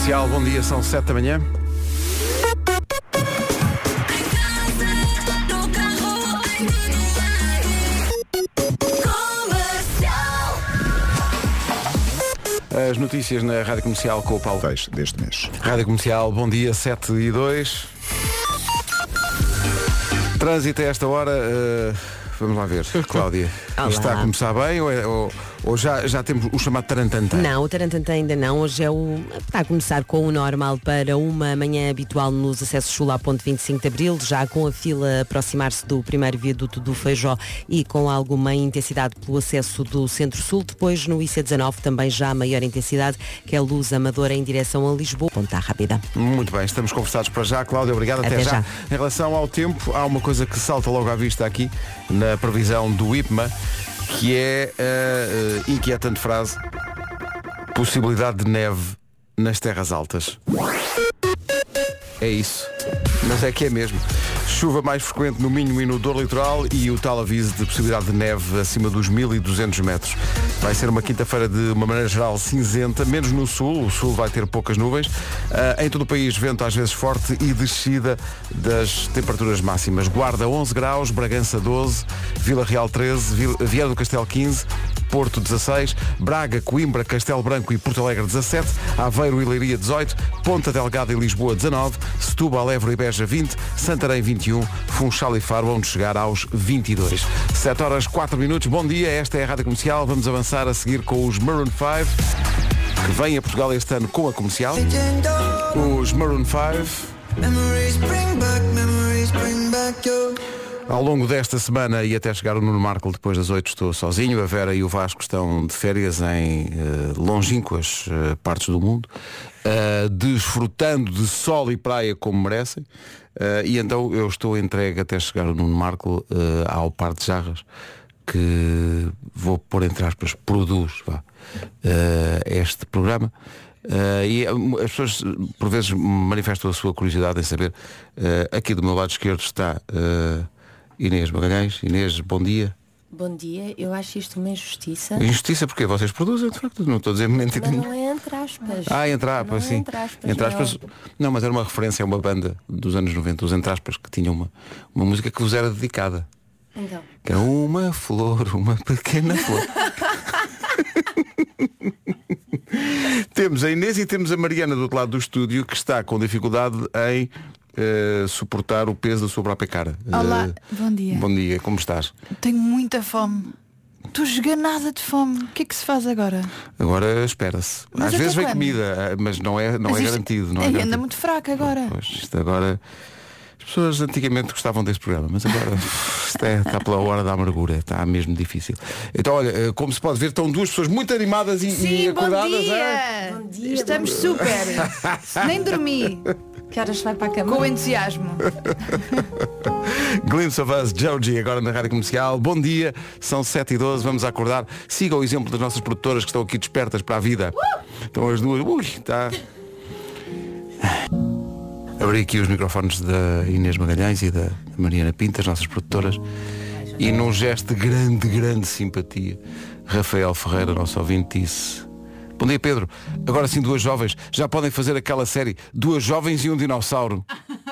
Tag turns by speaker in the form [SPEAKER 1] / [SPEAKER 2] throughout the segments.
[SPEAKER 1] Comercial, bom dia, são 7 da manhã. As notícias na Rádio Comercial com o Paulo
[SPEAKER 2] Fecho deste mês.
[SPEAKER 1] Rádio Comercial, bom dia, 7 e 2. Trânsito a esta hora, eh, vamos lá ver, Cláudia.
[SPEAKER 3] Olá.
[SPEAKER 1] Isto está a começar bem ou, é- ou- ou já, já temos o chamado tarantantã?
[SPEAKER 3] Não, o Tarantanta ainda não. Hoje é o. Está a começar com o normal para uma manhã habitual nos acessos Sul à ponte 25 de Abril, já com a fila a aproximar-se do primeiro viaduto do Feijó e com alguma intensidade pelo acesso do Centro-Sul. Depois no IC19 também já maior intensidade, que é a luz amadora em direção a Lisboa. Ponta rápida.
[SPEAKER 1] Muito bem, estamos conversados para já. Cláudia, obrigado. Até,
[SPEAKER 3] Até
[SPEAKER 1] já.
[SPEAKER 3] já.
[SPEAKER 1] Em relação ao tempo, há uma coisa que salta logo à vista aqui, na previsão do IPMA, que é a eh, inquietante frase possibilidade de neve nas terras altas. É isso. Mas é que é mesmo. Chuva mais frequente no Minho e no Dor Litoral e o tal aviso de possibilidade de neve acima dos 1200 metros. Vai ser uma quinta-feira de uma maneira geral cinzenta, menos no sul, o sul vai ter poucas nuvens. Ah, em todo o país, vento às vezes forte e descida das temperaturas máximas. Guarda 11 graus, Bragança 12, Vila Real 13, Vil- Vieira do Castelo 15, Porto 16, Braga, Coimbra, Castelo Branco e Porto Alegre 17, Aveiro e Leiria 18, Ponta Delgada e Lisboa 19, Setúbal, Évora e Beja 20, Santarém 21, Funchal e Faro onde chegar aos 22. 7 horas 4 minutos, bom dia, esta é a Rádio Comercial, vamos avançar a seguir com os Maroon 5, que vêm a Portugal este ano com a comercial. Os Maroon 5 Ao longo desta semana e até chegar o Nuno Marco depois das 8 estou sozinho. A Vera e o Vasco estão de férias em eh, longínquas eh, partes do mundo, eh, desfrutando de sol e praia como merecem. Eh, e então eu estou entregue até chegar o Nuno Marco eh, ao par de jarras que vou pôr entre aspas, produz vá, eh, este programa. Eh, e as pessoas por vezes manifestam a sua curiosidade em saber. eh, aqui do meu lado esquerdo está Inês Magalhães. Inês, bom dia.
[SPEAKER 4] Bom dia, eu acho isto uma injustiça.
[SPEAKER 1] Injustiça porque vocês produzem, de facto, não estou a dizer mentira.
[SPEAKER 4] Mas não é entre aspas.
[SPEAKER 1] Ah, entre aspas,
[SPEAKER 4] Não é
[SPEAKER 1] sim.
[SPEAKER 4] entre aspas,
[SPEAKER 1] Entre
[SPEAKER 4] é
[SPEAKER 1] aspas,
[SPEAKER 4] óbvio.
[SPEAKER 1] não, mas era uma referência a uma banda dos anos 90, os entre aspas, que tinha uma, uma música que vos era dedicada.
[SPEAKER 4] Então,
[SPEAKER 1] Que era uma flor, uma pequena flor. temos a Inês e temos a Mariana do outro lado do estúdio que está com dificuldade em eh, suportar o peso da sua própria cara.
[SPEAKER 5] Olá,
[SPEAKER 1] Eh,
[SPEAKER 5] bom dia.
[SPEAKER 1] Bom dia, como estás?
[SPEAKER 5] Tenho muita fome. Estou esganada de fome. O que é que se faz agora?
[SPEAKER 1] Agora espera-se. Às vezes vem
[SPEAKER 5] quando?
[SPEAKER 1] comida, eh, mas não é, não
[SPEAKER 5] Mas
[SPEAKER 1] é
[SPEAKER 5] isto-
[SPEAKER 1] garantido. Não é
[SPEAKER 5] Ai, anda
[SPEAKER 1] garantido.
[SPEAKER 5] muito fraca agora.
[SPEAKER 1] Pois, isto agora. As pessoas antigamente gostavam deste programa, mas agora é, está pela hora da amargura, está mesmo difícil. Então, olha, como se pode ver, estão duas pessoas muito animadas e, e
[SPEAKER 5] Sim, bom
[SPEAKER 1] acordadas.
[SPEAKER 5] dia.
[SPEAKER 1] é?
[SPEAKER 4] Bom dia,
[SPEAKER 5] Estamos super. Nem dormi.
[SPEAKER 4] Que horas vai para a cama?
[SPEAKER 5] Com entusiasmo.
[SPEAKER 1] Glimpse of Us, Joji, agora na Rádio Comercial. Bom dia, são 7 e 12 vamos acordar. Siga o exemplo das nossas produtoras que estão aqui despertas para a vida. Estão as duas. Ui, está. Abri aqui os microfones da Inês Magalhães e da Mariana Pinta, as nossas produtoras. E num gesto de grande, grande simpatia, Rafael Ferreira, nosso ouvinte, disse Bom dia Pedro, agora sim duas jovens já podem fazer aquela série Duas jovens e um dinossauro.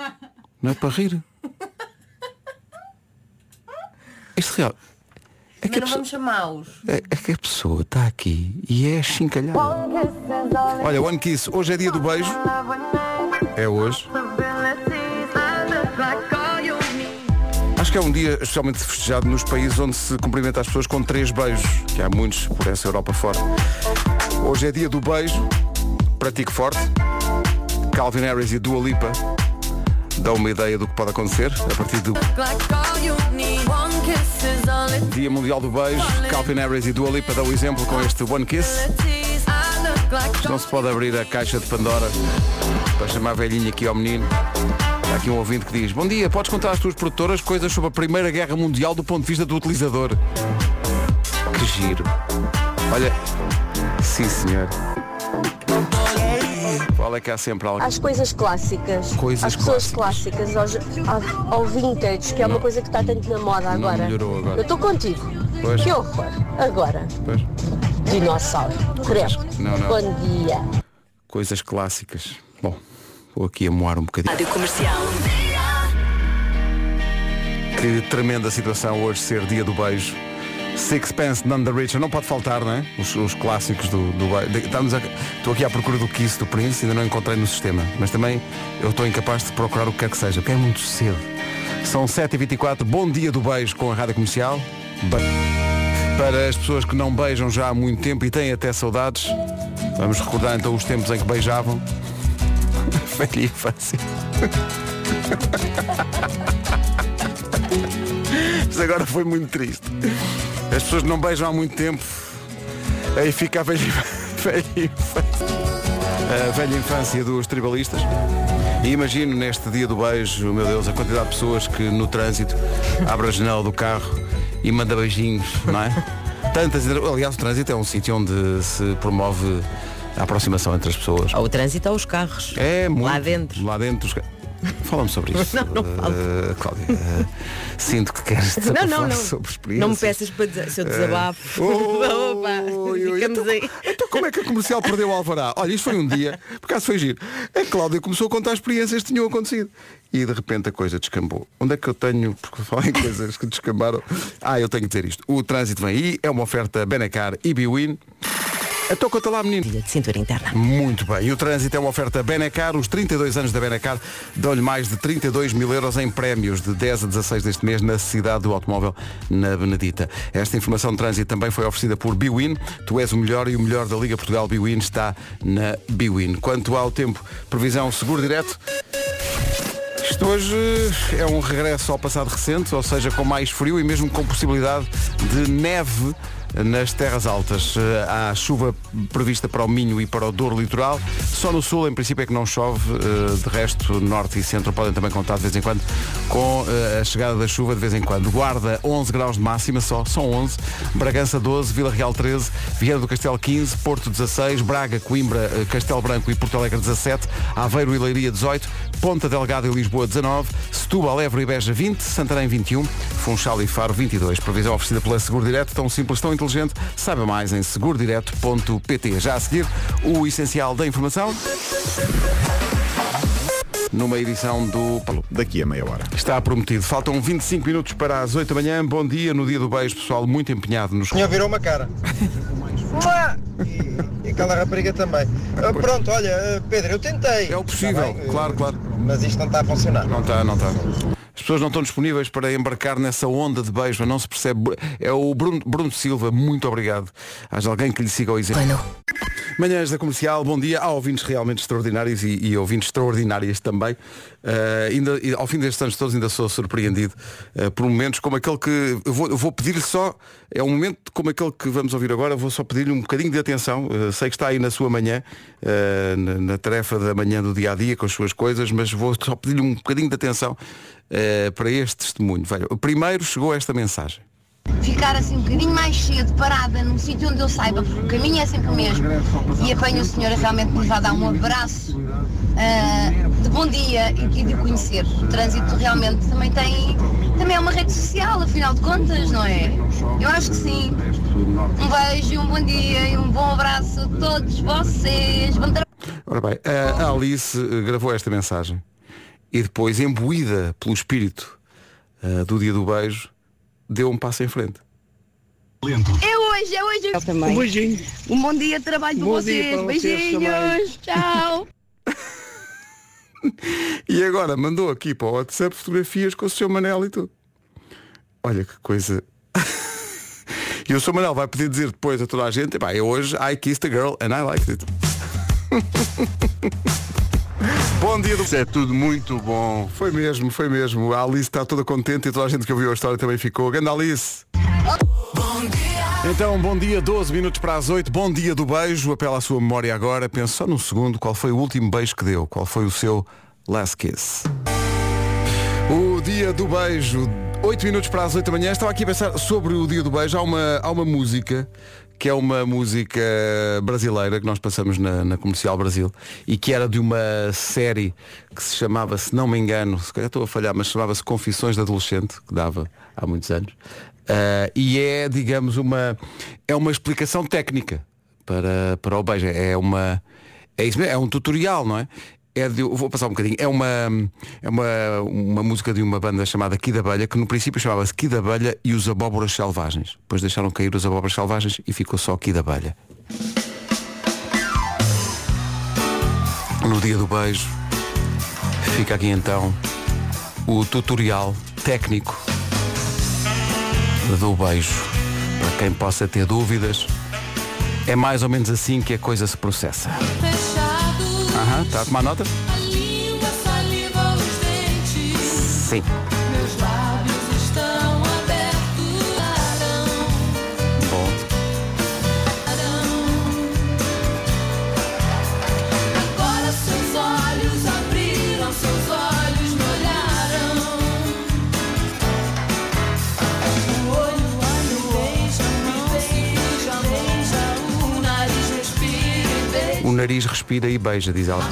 [SPEAKER 1] Não é para rir? Isto real. É que,
[SPEAKER 4] Mas não
[SPEAKER 1] pessoa,
[SPEAKER 4] vamos chamá-los.
[SPEAKER 1] é, é que a pessoa está aqui e é chincalhada. Olha, One Kiss, hoje é dia do beijo. É hoje. Acho que é um dia especialmente festejado nos países onde se cumprimenta as pessoas com três beijos, que há muitos por essa Europa fora. Hoje é dia do beijo, pratique forte. Calvin Harris e Dua Lipa dão uma ideia do que pode acontecer a partir do Dia Mundial do Beijo. Calvin Harris e Dua Lipa dão o exemplo com este One Kiss. Não se pode abrir a caixa de Pandora para chamar a velhinha aqui ao menino. Há aqui um ouvinte que diz Bom dia, podes contar às tuas produtoras coisas sobre a Primeira Guerra Mundial do ponto de vista do utilizador. Que giro. Olha, sim senhor. Qual é que há sempre algo?
[SPEAKER 6] às coisas clássicas,
[SPEAKER 1] Coisas
[SPEAKER 6] às pessoas
[SPEAKER 1] clássicas.
[SPEAKER 6] clássicas, aos- ao, ao vintage, que é uma coisa que está tanto na moda
[SPEAKER 1] Não
[SPEAKER 6] agora.
[SPEAKER 1] melhorou agora.
[SPEAKER 6] Eu estou contigo.
[SPEAKER 1] Pois.
[SPEAKER 6] Que horror. Agora,
[SPEAKER 1] Pois.
[SPEAKER 6] dinossauro. Credo.
[SPEAKER 1] Não, não.
[SPEAKER 6] Bom dia.
[SPEAKER 1] Coisas clássicas. Bom, vou aqui a moar um bocadinho.
[SPEAKER 2] Rádio Comercial.
[SPEAKER 1] Que tremenda situação hoje ser dia do beijo. Sixpence None the Richer, não pode faltar, não é? Os, os clássicos do, do estamos a- Estou aqui à procura do Kiss do Prince, ainda não encontrei no sistema. Mas também eu estou incapaz de procurar o que quer que seja, porque é muito cedo. São 7h24, bom dia do beijo com a Rádio Comercial. Para as pessoas que não beijam já há muito tempo e têm até saudades, vamos recordar então os tempos em que beijavam. Velha infância. Isto agora foi muito triste. As pessoas não beijam há muito tempo. Aí fica a velha, velha infância. A velha infância dos tribalistas. E imagino neste dia do beijo, meu Deus, a quantidade de pessoas que no trânsito abre a janela do carro e manda beijinhos, não é? Tantas. Aliás, o trânsito é um sítio onde se promove a aproximação entre as pessoas.
[SPEAKER 3] Ou o trânsito ou os carros.
[SPEAKER 1] É muito.
[SPEAKER 3] Lá dentro.
[SPEAKER 1] Lá dentro. os ca- Fala-me sobre isso.
[SPEAKER 3] Não, não falo.
[SPEAKER 1] Eh, Cláudia, eh, sinto que queres
[SPEAKER 3] Não, não, não.
[SPEAKER 1] sobre experiências.
[SPEAKER 3] Não me peças para dizer, se eu desabafo.
[SPEAKER 1] Oh,
[SPEAKER 3] Opa,
[SPEAKER 1] oi, oi, então,
[SPEAKER 3] aí.
[SPEAKER 1] então como é que a comercial perdeu o alvará? Olha, isto foi um dia, por acaso foi giro. A Cláudia começou a contar experiências que tinham acontecido. E de repente a coisa descambou. Onde é que eu tenho, porque falar em coisas que descambaram. Ah, eu tenho que dizer isto. O trânsito vem aí, é uma oferta Benacar e Biwin. Então conta lá, menino.
[SPEAKER 3] De cintura interna.
[SPEAKER 1] Muito bem. E o trânsito é uma oferta Benacar. Os 32 anos da Benacar dão-lhe mais de 32 mil euros em prémios de 10 a 16 deste mês na cidade do automóvel na Benedita. Esta informação de trânsito também foi oferecida por Biwin. Tu és o melhor e o melhor da Liga Portugal Biwin está na Biwin. Quanto ao tempo, previsão seguro direto. Isto hoje é um regresso ao passado recente, ou seja, com mais frio e mesmo com possibilidade de neve nas terras altas. Eh, Há chuva prevista para o Minho e para o Douro Litoral. Só no sul, em princípio, é que não chove. Eh, De resto, norte e centro podem também contar de vez em quando com eh, a chegada da chuva de vez em quando. Guarda 11 graus de máxima só, são 11. Bragança 12, Vila Real 13, Vieira do Castelo 15, Porto 16, Braga, Coimbra, Castelo Branco e Porto Alegre 17, Aveiro e Leiria 18, Ponta Delgada e Lisboa 19, Setúbal, Évora e Beja 20, Santarém 21, Funchal e Faro 22. Previsão oferecida pela Seguro Direto, tão simples, tão inteligente. Saiba mais em segurodireto.pt. Já a seguir, o essencial da informação. Numa edição do...
[SPEAKER 7] Daqui a meia hora.
[SPEAKER 1] Está prometido. Faltam 25 minutos para as 8 da manhã. Bom dia no dia do beijo, pessoal, muito empenhado nos...
[SPEAKER 8] senhor virou uma cara. Mua! e, e aquela rapariga também. Ah, pronto, olha, ah, Pedro, eu tentei.
[SPEAKER 1] É o possível,
[SPEAKER 8] bem?
[SPEAKER 1] claro, claro.
[SPEAKER 8] Mas isto não está a funcionar.
[SPEAKER 1] Não está, não está. As pessoas não estão disponíveis para embarcar nessa onda de beijo, não se percebe. É o Bruno, Bruno Silva, muito obrigado. Haja alguém que lhe siga o exemplo. Manhãs da Comercial, bom dia. Há ouvintes realmente extraordinários e, e ouvintes extraordinárias também. Uh, ainda, ao fim destes anos todos ainda sou surpreendido uh, por momentos como aquele que eu vou, vou pedir-lhe só, é um momento como aquele que vamos ouvir agora, vou só pedir-lhe um bocadinho de atenção. Uh, sei que está aí na sua manhã, na, na tarefa da manhã do dia a dia com as suas coisas, mas vou só pedir-lhe um bocadinho de atenção para este testemunho. Veja, primeiro chegou esta mensagem.
[SPEAKER 9] Ficar assim um bocadinho mais cedo, parada num sítio onde eu saiba, porque o caminho é sempre o mesmo, e apanho o senhor a realmente me vai dar um abraço ah, de bom dia e de, conhecer. O trânsito realmente também tem, também é uma rede social, afinal de contas, não é? Eu acho que sim. Um beijo, um bom dia e um bom abraço a todos vocês.
[SPEAKER 1] Ora bem, a Alice eh, gravou esta mensagem e depois, imbuída pelo espírito eh, do dia do beijo, deu um passo em frente.
[SPEAKER 9] É hoje, é hoje.
[SPEAKER 3] Eu também.
[SPEAKER 9] Um beijinho. Um bom dia de trabalho para
[SPEAKER 1] Bom
[SPEAKER 9] vocês.
[SPEAKER 1] para vocês
[SPEAKER 9] Beijinhos. Tchau.
[SPEAKER 1] E agora mandou aqui para o WhatsApp fotografias com o seu Manel e tudo. Olha que coisa. e o seu Manel vai poder dizer depois a toda a gente, pá, eu hoje I kissed a girl and I liked it. Bom dia do...
[SPEAKER 7] Isso é tudo muito bom.
[SPEAKER 1] Foi mesmo, foi mesmo. A Alice está toda contente e toda a gente que ouviu a história também ficou. Grande Alice! Então, bom dia, 12 minutos para as 8. Bom dia do beijo. Apela à sua memória agora. Pense só num segundo qual foi o último beijo que deu. Qual foi o seu last kiss. O dia do beijo. 8 minutos para as 8 da manhã. Estava aqui a pensar sobre o dia do beijo. Há uma, há uma música que é uma música brasileira que nós passamos na, na Comercial Brasil e que era de uma série que se chamava, se não me engano, se calhar estou a falhar, mas chamava-se Confissões de Adolescente, que dava há muitos anos. Ah, e é, digamos, uma, é uma explicação técnica para, para o beijo. É uma, É isso mesmo, é um tutorial, não é? É de, vou passar um bocadinho. É uma, é uma, uma música de uma banda chamada Kid Abelha, que no princípio chamava-se Kid Abelha e os Abóboras Selvagens. Depois deixaram cair os Abóboras Selvagens e ficou só Kid Abelha. No dia do beijo, fica aqui então o tutorial técnico do beijo. Para quem possa ter dúvidas, é mais ou menos assim que a coisa se processa. Aham, está a tomar nota? Sim.
[SPEAKER 2] Nariz respira e beija,
[SPEAKER 1] diz ela.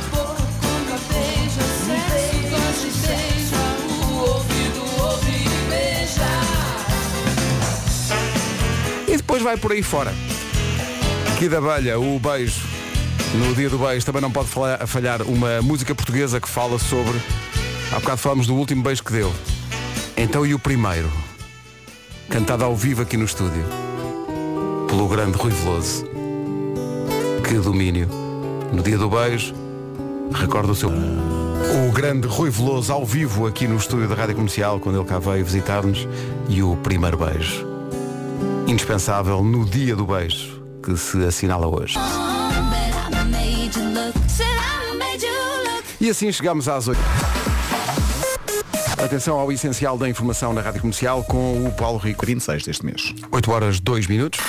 [SPEAKER 2] E
[SPEAKER 1] depois vai por aí fora. Kid Abelha, o beijo. No dia do beijo também não pode falha- falhar uma música portuguesa que fala sobre. Há bocado falamos do último beijo que deu. Então e o primeiro? Cantado ao vivo aqui no estúdio. Pelo grande Rui Veloso. Que domínio. No dia do beijo, recorda o seu. O grande Rui Veloso ao vivo aqui no estúdio da Rádio Comercial, quando ele cá veio visitar-nos. E o primeiro beijo. Indispensável no dia do beijo, que se assinala hoje. E assim chegamos às 8. Atenção ao essencial da informação na Rádio Comercial com o Paulo Rico.
[SPEAKER 7] 26 deste mês.
[SPEAKER 1] 8 horas 2 minutos.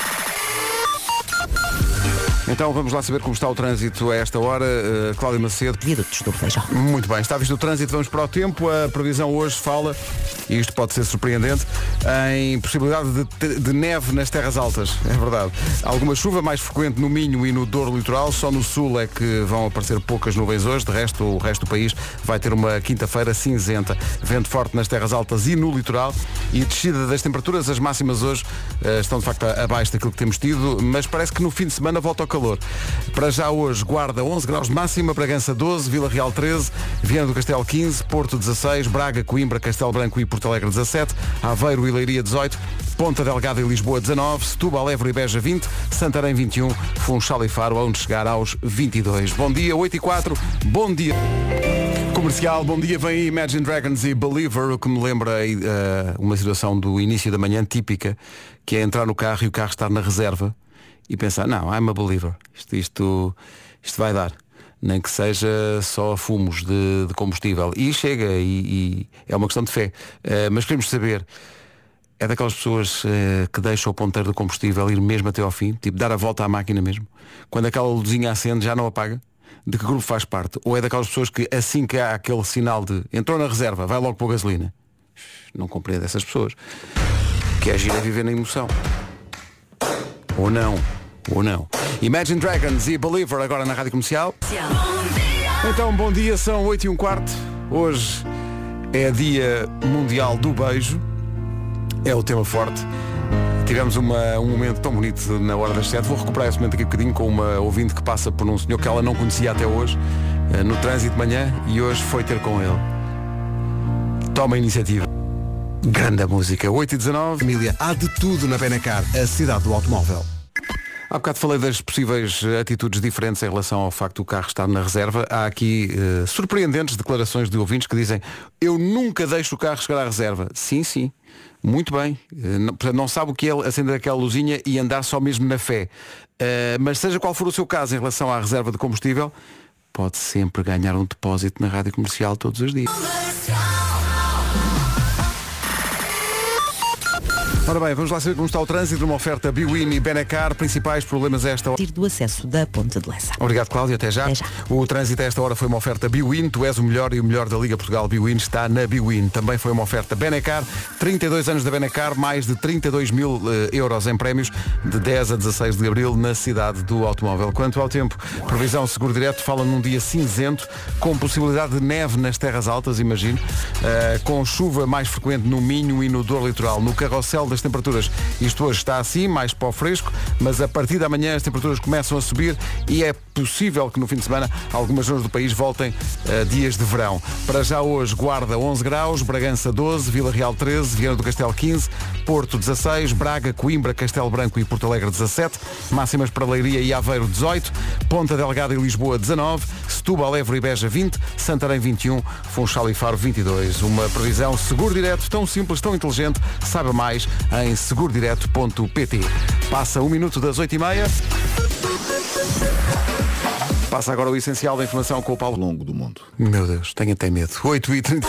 [SPEAKER 1] Então vamos lá saber como está o trânsito a esta hora. Uh, Cláudia Macedo.
[SPEAKER 3] Viadutos do Feijó.
[SPEAKER 1] Muito bem, está visto o trânsito, vamos para o tempo. A previsão hoje fala, e isto pode ser surpreendente, em possibilidade de, de neve nas terras altas. É verdade. Alguma chuva mais frequente no Minho e no Douro Litoral, só no sul é que vão aparecer poucas nuvens hoje, de resto o resto do país vai ter uma quinta-feira cinzenta. Vento forte nas terras altas e no litoral e descida das temperaturas, as máximas hoje eh, estão de facto abaixo daquilo que temos tido, mas parece que no fim de semana volta ao calor. Para já hoje, Guarda 11 graus de máxima, Bragança 12, Vila Real 13, Viana do Castelo 15, Porto 16, Braga, Coimbra, Castelo Branco e Porto Alegre 17, Aveiro e Leiria 18, Ponta Delgada e Lisboa 19, Setúbal, Évora e Beja 20, Santarém 21, Funchal e Faro onde chegar aos 22. Bom dia, 8 e 4, bom dia. Comercial, bom dia, vem aí Imagine Dragons e Believer, o que me lembra eh, uma situação do início da manhã típica, que é entrar no carro e o carro estar na reserva e pensar, não, I'm a believer, isto, isto, isto vai dar. Nem que seja só fumos de, de combustível. E chega, e, e é uma questão de fé. Eh, mas queremos saber, é daquelas pessoas eh, que deixam o ponteiro do combustível ir mesmo até ao fim, tipo dar a volta à máquina mesmo. Quando aquela luzinha acende já não apaga. De que grupo faz parte? Ou é daquelas pessoas que assim que há aquele sinal de entrou na reserva, vai logo pôr gasolina? Não compreendo essas pessoas. Que é gira viver na emoção. Ou não. Ou não. Imagine Dragons e Believer agora na Rádio Comercial. Então, bom dia, são 8 e um quarto. Hoje é dia mundial do beijo. É o tema forte. Tivemos uma- um momento tão bonito na hora das 7. Vou recuperar esse momento aqui um bocadinho com uma ouvinte que passa por um senhor que ela não conhecia até hoje, eh, no trânsito de manhã, e hoje foi ter com ele. Toma a iniciativa. Grande música. 8 e 19.
[SPEAKER 10] Família, há de tudo na Benacar, a cidade do automóvel.
[SPEAKER 1] Há bocado falei das possíveis atitudes diferentes em relação ao facto do carro estar na reserva. Há aqui eh, surpreendentes declarações de ouvintes que dizem eu nunca deixo o carro chegar à reserva. Sim, sim. Muito bem. Eh, não, não sabe o que é acender aquela luzinha e andar só mesmo na fé. Eh, mas seja qual for o seu caso em relação à reserva de combustível, pode sempre ganhar um depósito na rádio comercial todos os dias. Ora bem, vamos lá saber como está o trânsito numa oferta Biwin e Benacar. Principais problemas a esta hora.
[SPEAKER 3] Do acesso da Ponta de Lessa.
[SPEAKER 1] Obrigado, Cláudio. Até já.
[SPEAKER 3] Até já.
[SPEAKER 1] O trânsito a esta hora foi uma oferta Biwin. Tu és o melhor e o melhor da Liga Portugal Biwin está na Biwin. Também foi uma oferta Benacar. 32 anos da Benacar, mais de 32 mil eh, euros em prémios de 10 a 16 de abril na cidade do automóvel. Quanto ao tempo, previsão Seguro Direto fala num dia cinzento, com possibilidade de neve nas terras altas, imagino, eh, com chuva mais frequente no Minho e no Dor Litoral. No carrossel das das temperaturas. Isto hoje está assim, mais pó fresco, mas a partir da manhã as temperaturas começam a subir e é possível que no fim de semana algumas zonas do país voltem a dias de verão. Para já hoje, Guarda 11 graus, Bragança 12, Vila Real 13, Viana do Castelo 15, Porto 16, Braga, Coimbra, Castelo Branco e Porto Alegre 17, máximas para Leiria e Aveiro 18, Ponta Delgada e Lisboa 19, Setúbal, Évora e Beja 20, Santarém 21, Funchal e Faro 22. Uma previsão seguro direto, tão simples, tão inteligente, saiba mais em segurodireto.pt. Passa um minuto das 8h30. Passa agora o essencial da informação com o Paulo
[SPEAKER 7] Longo do mundo.
[SPEAKER 1] Meu Deus, tenho até medo. 8 e 30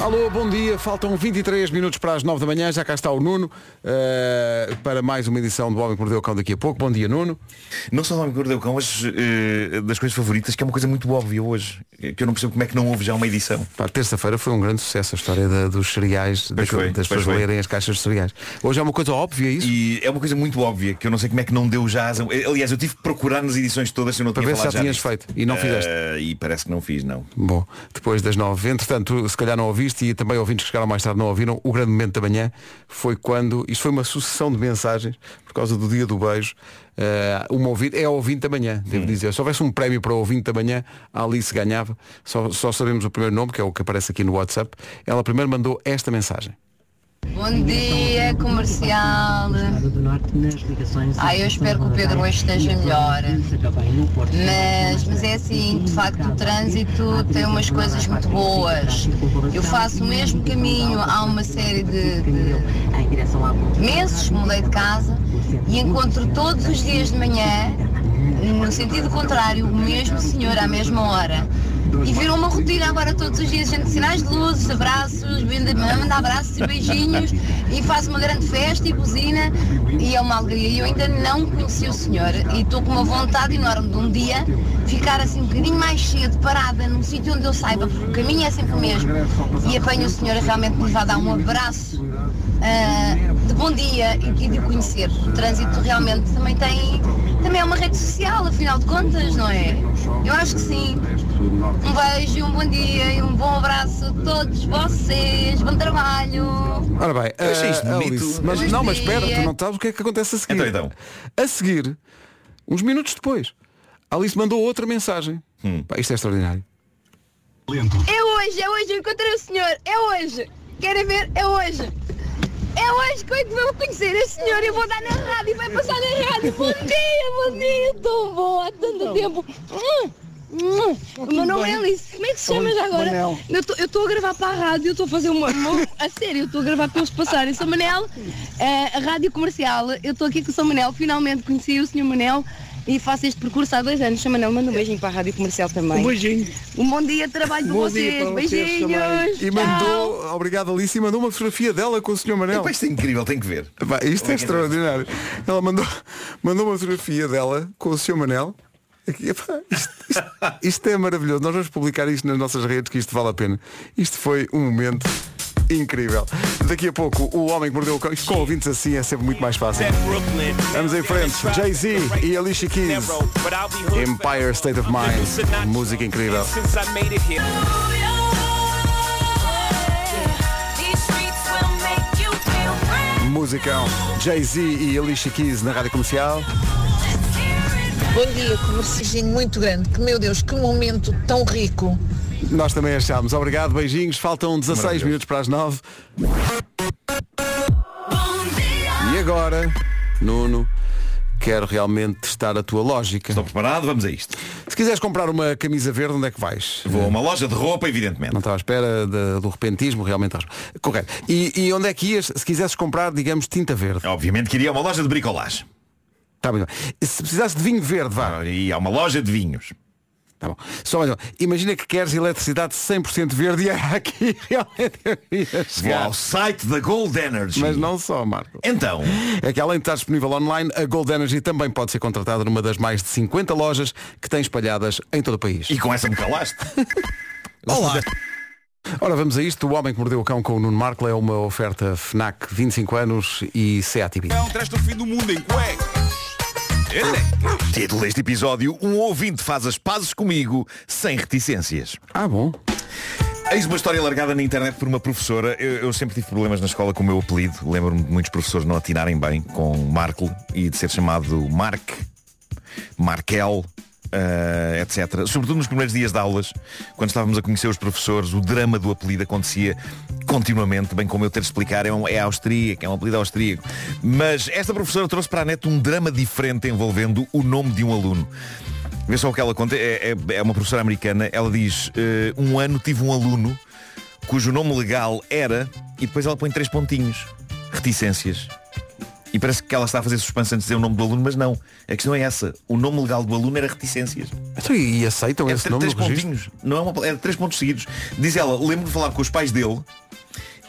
[SPEAKER 1] Alô, bom dia. Faltam 23 minutos para as 9 da manhã. Já cá está o Nuno eh, para mais uma edição do Homem que Mordeu o Cão daqui a pouco. Bom dia, Nuno.
[SPEAKER 11] Não só do Homem que Mordeu o Cão, mas eh, das coisas favoritas, que é uma coisa muito óbvia hoje. Que eu não percebo como é que não houve já uma edição.
[SPEAKER 1] Terça-feira foi um grande sucesso a história da- dos cereais, daquilo-
[SPEAKER 11] foi,
[SPEAKER 1] das pessoas
[SPEAKER 11] foi.
[SPEAKER 1] lerem as caixas de cereais. Hoje é uma coisa óbvia isso.
[SPEAKER 11] E é uma coisa muito óbvia, que eu não sei como é que não deu já. as- Aliás, eu tive que procurar nas edições todas se eu não
[SPEAKER 1] Para
[SPEAKER 11] tinha
[SPEAKER 1] ver se já
[SPEAKER 11] falado
[SPEAKER 1] tinhas feito. E não fizeste.
[SPEAKER 11] Eh, e parece que não fiz, não.
[SPEAKER 1] Bom, depois das nove. Entretanto, tu, se calhar não ouviste e também ouvintes que chegaram mais tarde não ouviram, o grande momento da manhã foi quando, isto foi uma sucessão de mensagens por causa do dia do beijo. eh, uma ouvinte, é a ouvinte da manhã, devo dizer. Se houvesse um prémio para a ouvinte da manhã, a Alice ganhava. Só, só sabemos o primeiro nome, que é o que aparece aqui no WhatsApp. Ela primeiro mandou esta mensagem.
[SPEAKER 9] Bom dia, comercial. Ah, eu espero que o Pedro hoje esteja melhor. Mas, mas é assim, de facto o trânsito tem umas coisas muito boas. Eu faço o mesmo caminho há uma série de, de meses, mudei de casa e encontro todos os dias de manhã, no sentido contrário, o mesmo senhor à mesma hora. E virou uma rotina agora todos os dias, gente, sinais de luzes, abraços, manda abraços e beijinhos e faz uma grande festa e buzina e é uma alegria. E eu ainda não conheci o senhor e estou com uma vontade enorme de um dia ficar assim um bocadinho mais cedo, parada num sítio onde eu saiba, porque o caminho é sempre o mesmo. E apanho o senhor realmente me vai dar um abraço ah, de bom dia e, e de conhecer. O trânsito realmente também tem, também é uma rede social, afinal de contas, não é? Eu acho que sim. Um beijo, um bom dia e um bom abraço a todos vocês. Bom trabalho.
[SPEAKER 1] Ora bem,
[SPEAKER 11] Eu achei isto
[SPEAKER 1] eh,
[SPEAKER 11] bonito.
[SPEAKER 1] Alice, mas,
[SPEAKER 9] Bom
[SPEAKER 1] não, mas
[SPEAKER 9] dia.
[SPEAKER 1] espera, tu não sabes o que é que acontece a seguir.
[SPEAKER 11] Então, então.
[SPEAKER 1] A seguir, uns minutos depois, a Alice mandou outra mensagem. Pá, isto é extraordinário.
[SPEAKER 9] É hoje, é hoje, eu encontrei o senhor. É hoje. Querem ver? É hoje. É hoje que eu vou conhecer esse senhor. Eu vou dar na rádio, vai passar na rádio. Bom dia, bom dia. Tão bom, há tanto tempo. Hum, hum. O meu nome é Alice. Como é que se chama já agora? Eu estou a gravar para a rádio, eu estou a fazer uma, uma- A sério, eu estou a gravar para eles passarem. Sou Manel, eh, a rádio comercial. Eu estou aqui com o São Manel. Finalmente conheci o senhor Manel. E faço este percurso há dois anos. Sr. Manel, manda um beijinho para a rádio comercial também. Um beijinho. Um bom dia de trabalho para vocês. Beijinhos.
[SPEAKER 1] E
[SPEAKER 9] Tchau.
[SPEAKER 1] mandou, obrigado Alice, e mandou uma fotografia dela com o Sr. Manel.
[SPEAKER 11] Isto é incrível, tem que ver.
[SPEAKER 1] Isto é extraordinário. Ela mandou, mandou uma fotografia dela com o Sr. Manel. Epá, isto, isto- isto é maravilhoso. Nós vamos publicar isto nas nossas redes, que isto vale a pena. Isto foi um momento incrível. Daqui a pouco, o homem que mordeu o cão. Com ouvintes assim é sempre muito mais fácil. Vamos em frente. Jay-Z e Alicia Keys. Empire State of Mind. Música incrível. Musicão. Jay-Z e Alicia Keys na rádio comercial.
[SPEAKER 12] Bom dia, comercial muito grande. Que meu Deus, que momento tão rico.
[SPEAKER 1] Nós também achámos. Obrigado, beijinhos. Faltam 16
[SPEAKER 11] Maravilhoso.
[SPEAKER 1] minutos para as 9. E agora, Nuno, quero realmente testar a tua lógica.
[SPEAKER 11] Estou preparado, vamos a isto.
[SPEAKER 1] Se quiseres comprar uma camisa verde, onde é que vais?
[SPEAKER 11] Vou a uma loja de roupa, evidentemente.
[SPEAKER 1] Não estava à espera de- do repentismo, realmente. Correto. E, e onde é que ias se quisesses comprar, digamos, tinta verde?
[SPEAKER 11] Obviamente queria uma loja de bricolagem.
[SPEAKER 1] Tá bem. Se precisasse de vinho verde, vá.
[SPEAKER 11] E há uma loja de vinhos.
[SPEAKER 1] Tá bom. Só mais uma. Imagina que queres eletricidade 100% verde e é aqui realmente eu ia
[SPEAKER 11] Vou
[SPEAKER 1] chegar.
[SPEAKER 11] ao site da Gold Energy.
[SPEAKER 1] Mas não só, Marco.
[SPEAKER 11] Então,
[SPEAKER 1] É que além de estar disponível online, a Gold Energy também pode ser contratada numa das mais de 50 lojas que tem espalhadas em todo o país.
[SPEAKER 11] e com essa me calaste.
[SPEAKER 1] Olá! Ora, vamos a isto. O Homem que Mordeu o Cão com o Nuno Marco é uma oferta FNAC 25 anos e Seat Ibiza.
[SPEAKER 13] Traz-te o fim do mundo em cuecas.
[SPEAKER 11] Título deste episódio, um ouvinte faz as pazes comigo sem reticências.
[SPEAKER 1] Ah, bom.
[SPEAKER 11] Eis uma história largada na internet por uma professora. Eu, eu sempre tive problemas na escola com o meu apelido. Lembro-me de muitos professores não atinarem bem com Markle e de ser chamado Mark, Markel, eh, etc. Sobretudo nos primeiros dias de aulas, quando estávamos a conhecer os professores, o drama do apelido acontecia continuamente, bem como eu ter de explicar, é, um, é austríaco, é um apelido austríaco. Mas esta professora trouxe para a net um drama diferente envolvendo o nome de um aluno. Vê só o que ela conta, é, é- é uma professora americana, ela diz, eh, um ano tive um aluno cujo nome legal era, e depois ela põe três pontinhos, reticências. E parece que ela está a fazer suspense antes de dizer o nome do aluno, mas não. A questão é essa. O nome legal do aluno era reticências.
[SPEAKER 1] Então, e aceitam
[SPEAKER 11] É
[SPEAKER 1] esse nome
[SPEAKER 11] três pontinhos. Não é, uma, é três pontos seguidos. Diz ela, lembro de falar com os pais dele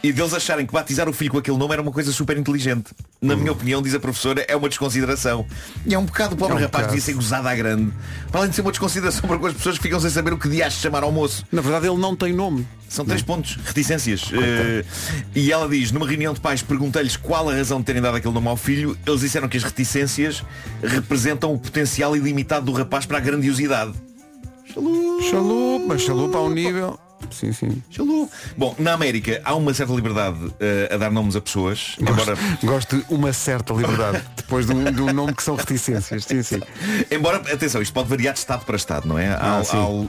[SPEAKER 11] e deles acharem que batizar o filho com aquele nome era uma coisa super inteligente. Na minha opinião, diz a professora, é uma desconsideração. E é um bocado o pobre
[SPEAKER 1] Hum. É um
[SPEAKER 11] rapaz devia ser gozado à grande. Para além de ser uma desconsideração para com as pessoas que ficam sem saber o que dias chamar ao moço.
[SPEAKER 1] Na verdade ele não tem nome.
[SPEAKER 11] São três pontos, reticências. Eh, e ela diz, numa reunião de pais, perguntei-lhes qual a razão de terem dado aquele nome ao filho. Eles disseram que as reticências representam o potencial ilimitado do rapaz para a grandiosidade.
[SPEAKER 1] Chalupa, mas chalupa ao nível. Sim, sim.
[SPEAKER 11] Chalupa. Bom, na América há uma certa liberdade eh, a dar nomes a pessoas, embora,
[SPEAKER 1] Gosto, gosto de uma certa liberdade depois de um, de um nome que são reticências. Sim, sim.
[SPEAKER 11] embora, atenção, isto pode variar de estado para estado, não é? Há,
[SPEAKER 1] Ah,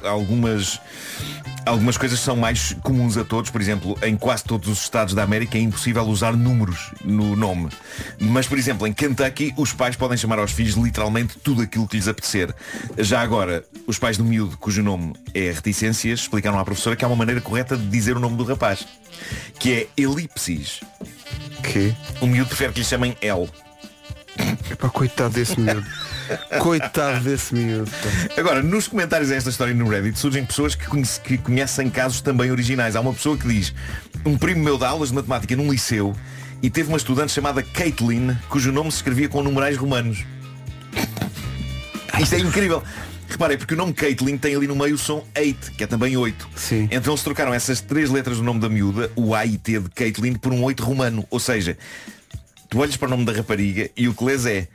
[SPEAKER 11] há- há algumas Algumas coisas são mais comuns a todos, por exemplo, em quase todos os estados da América é impossível usar números no nome. Mas, por exemplo, em Kentucky, os pais podem chamar aos filhos literalmente tudo aquilo que lhes apetecer. Já agora, os pais do miúdo, cujo nome é reticências, explicaram à professora que há uma maneira correta de dizer o nome do rapaz, que é elipsis.
[SPEAKER 1] Que?
[SPEAKER 11] O miúdo prefere que lhe chamem L.
[SPEAKER 1] Epá, coitado desse miúdo. Coitado desse miúdo.
[SPEAKER 11] Agora, nos comentários a esta história no Reddit surgem pessoas que, conhece- que conhecem casos também originais. Há uma pessoa que diz, um primo meu dá aulas de matemática num liceu e teve uma estudante chamada Caitlin, cujo nome se escrevia com numerais romanos. Isto é incrível. Reparem, porque o nome Caitlin tem ali no meio o som 8, que é também 8.
[SPEAKER 1] Sim.
[SPEAKER 11] Então se trocaram essas três letras do nome da miúda, o A e T de Caitlin, por um 8 romano. Ou seja, tu olhas para o nome da rapariga e o que lês é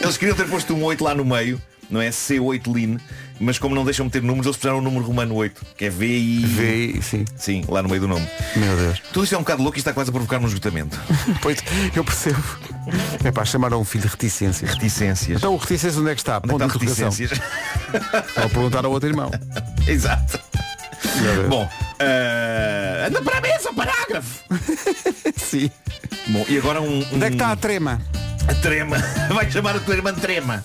[SPEAKER 11] Eles queriam ter posto um 8 lá no meio, não é? C8 Lin, mas como não deixam meter números, eles puseram o número romano 8, que é VI.
[SPEAKER 1] VI, sim.
[SPEAKER 11] Sim, lá no meio do nome.
[SPEAKER 1] Meu Deus.
[SPEAKER 11] Tudo isto é um bocado louco e está quase a provocar um esgotamento.
[SPEAKER 1] Pois, eu percebo. É pá, chamaram um filho de reticências.
[SPEAKER 11] Reticências.
[SPEAKER 1] Então o reticências onde é que está?
[SPEAKER 11] Onde
[SPEAKER 1] Ponto
[SPEAKER 11] está
[SPEAKER 1] de
[SPEAKER 11] reticências?
[SPEAKER 1] Ao perguntar ao outro irmão.
[SPEAKER 11] Exato. Bom, eh, anda para a mesa, parágrafo.
[SPEAKER 1] Sim.
[SPEAKER 11] Bom, e agora um.
[SPEAKER 1] Onde é que
[SPEAKER 11] um-
[SPEAKER 1] está a trema?
[SPEAKER 11] A Trema. Vai chamar a tua irmã Trema.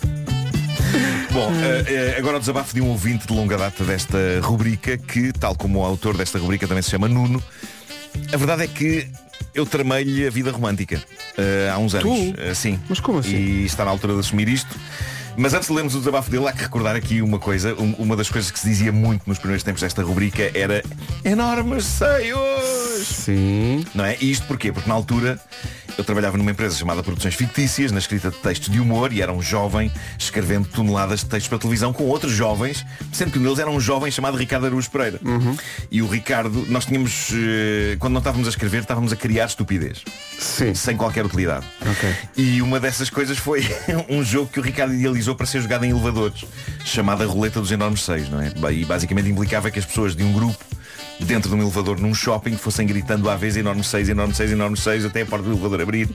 [SPEAKER 11] Bom, eh, eh, agora o desabafo de um ouvinte de longa data desta rubrica, que, tal como o autor desta rubrica também se chama Nuno, a verdade é que eu tramei-lhe a vida romântica há uns anos.
[SPEAKER 1] Tu?
[SPEAKER 11] Sim.
[SPEAKER 1] Mas como assim?
[SPEAKER 11] E está na altura de assumir isto. Mas antes de lermos o desabafo dele, há que recordar aqui uma coisa. Um- uma das coisas que se dizia muito nos primeiros tempos desta rubrica era enormes seios.
[SPEAKER 1] Sim.
[SPEAKER 11] Não é? E isto porquê? Porque na altura eu trabalhava numa empresa chamada Produções Fictícias, na escrita de textos de humor, e era um jovem escrevendo toneladas de textos para televisão com outros jovens, sendo que um deles era um jovem chamado Ricardo Araújo Pereira. E o Ricardo, nós tínhamos, eh, quando não estávamos a escrever, estávamos a criar estupidez.
[SPEAKER 1] Sim.
[SPEAKER 11] Sem qualquer utilidade.
[SPEAKER 1] Ok.
[SPEAKER 11] E uma dessas coisas foi um jogo que o Ricardo idealizou para ser jogado em elevadores, chamada Roleta dos Enormes Seis, não é? E basicamente implicava que as pessoas de um grupo dentro de um elevador num shopping fossem gritando à vez enorme 6, enorme 6, enorme 6 até a porta do elevador abrir.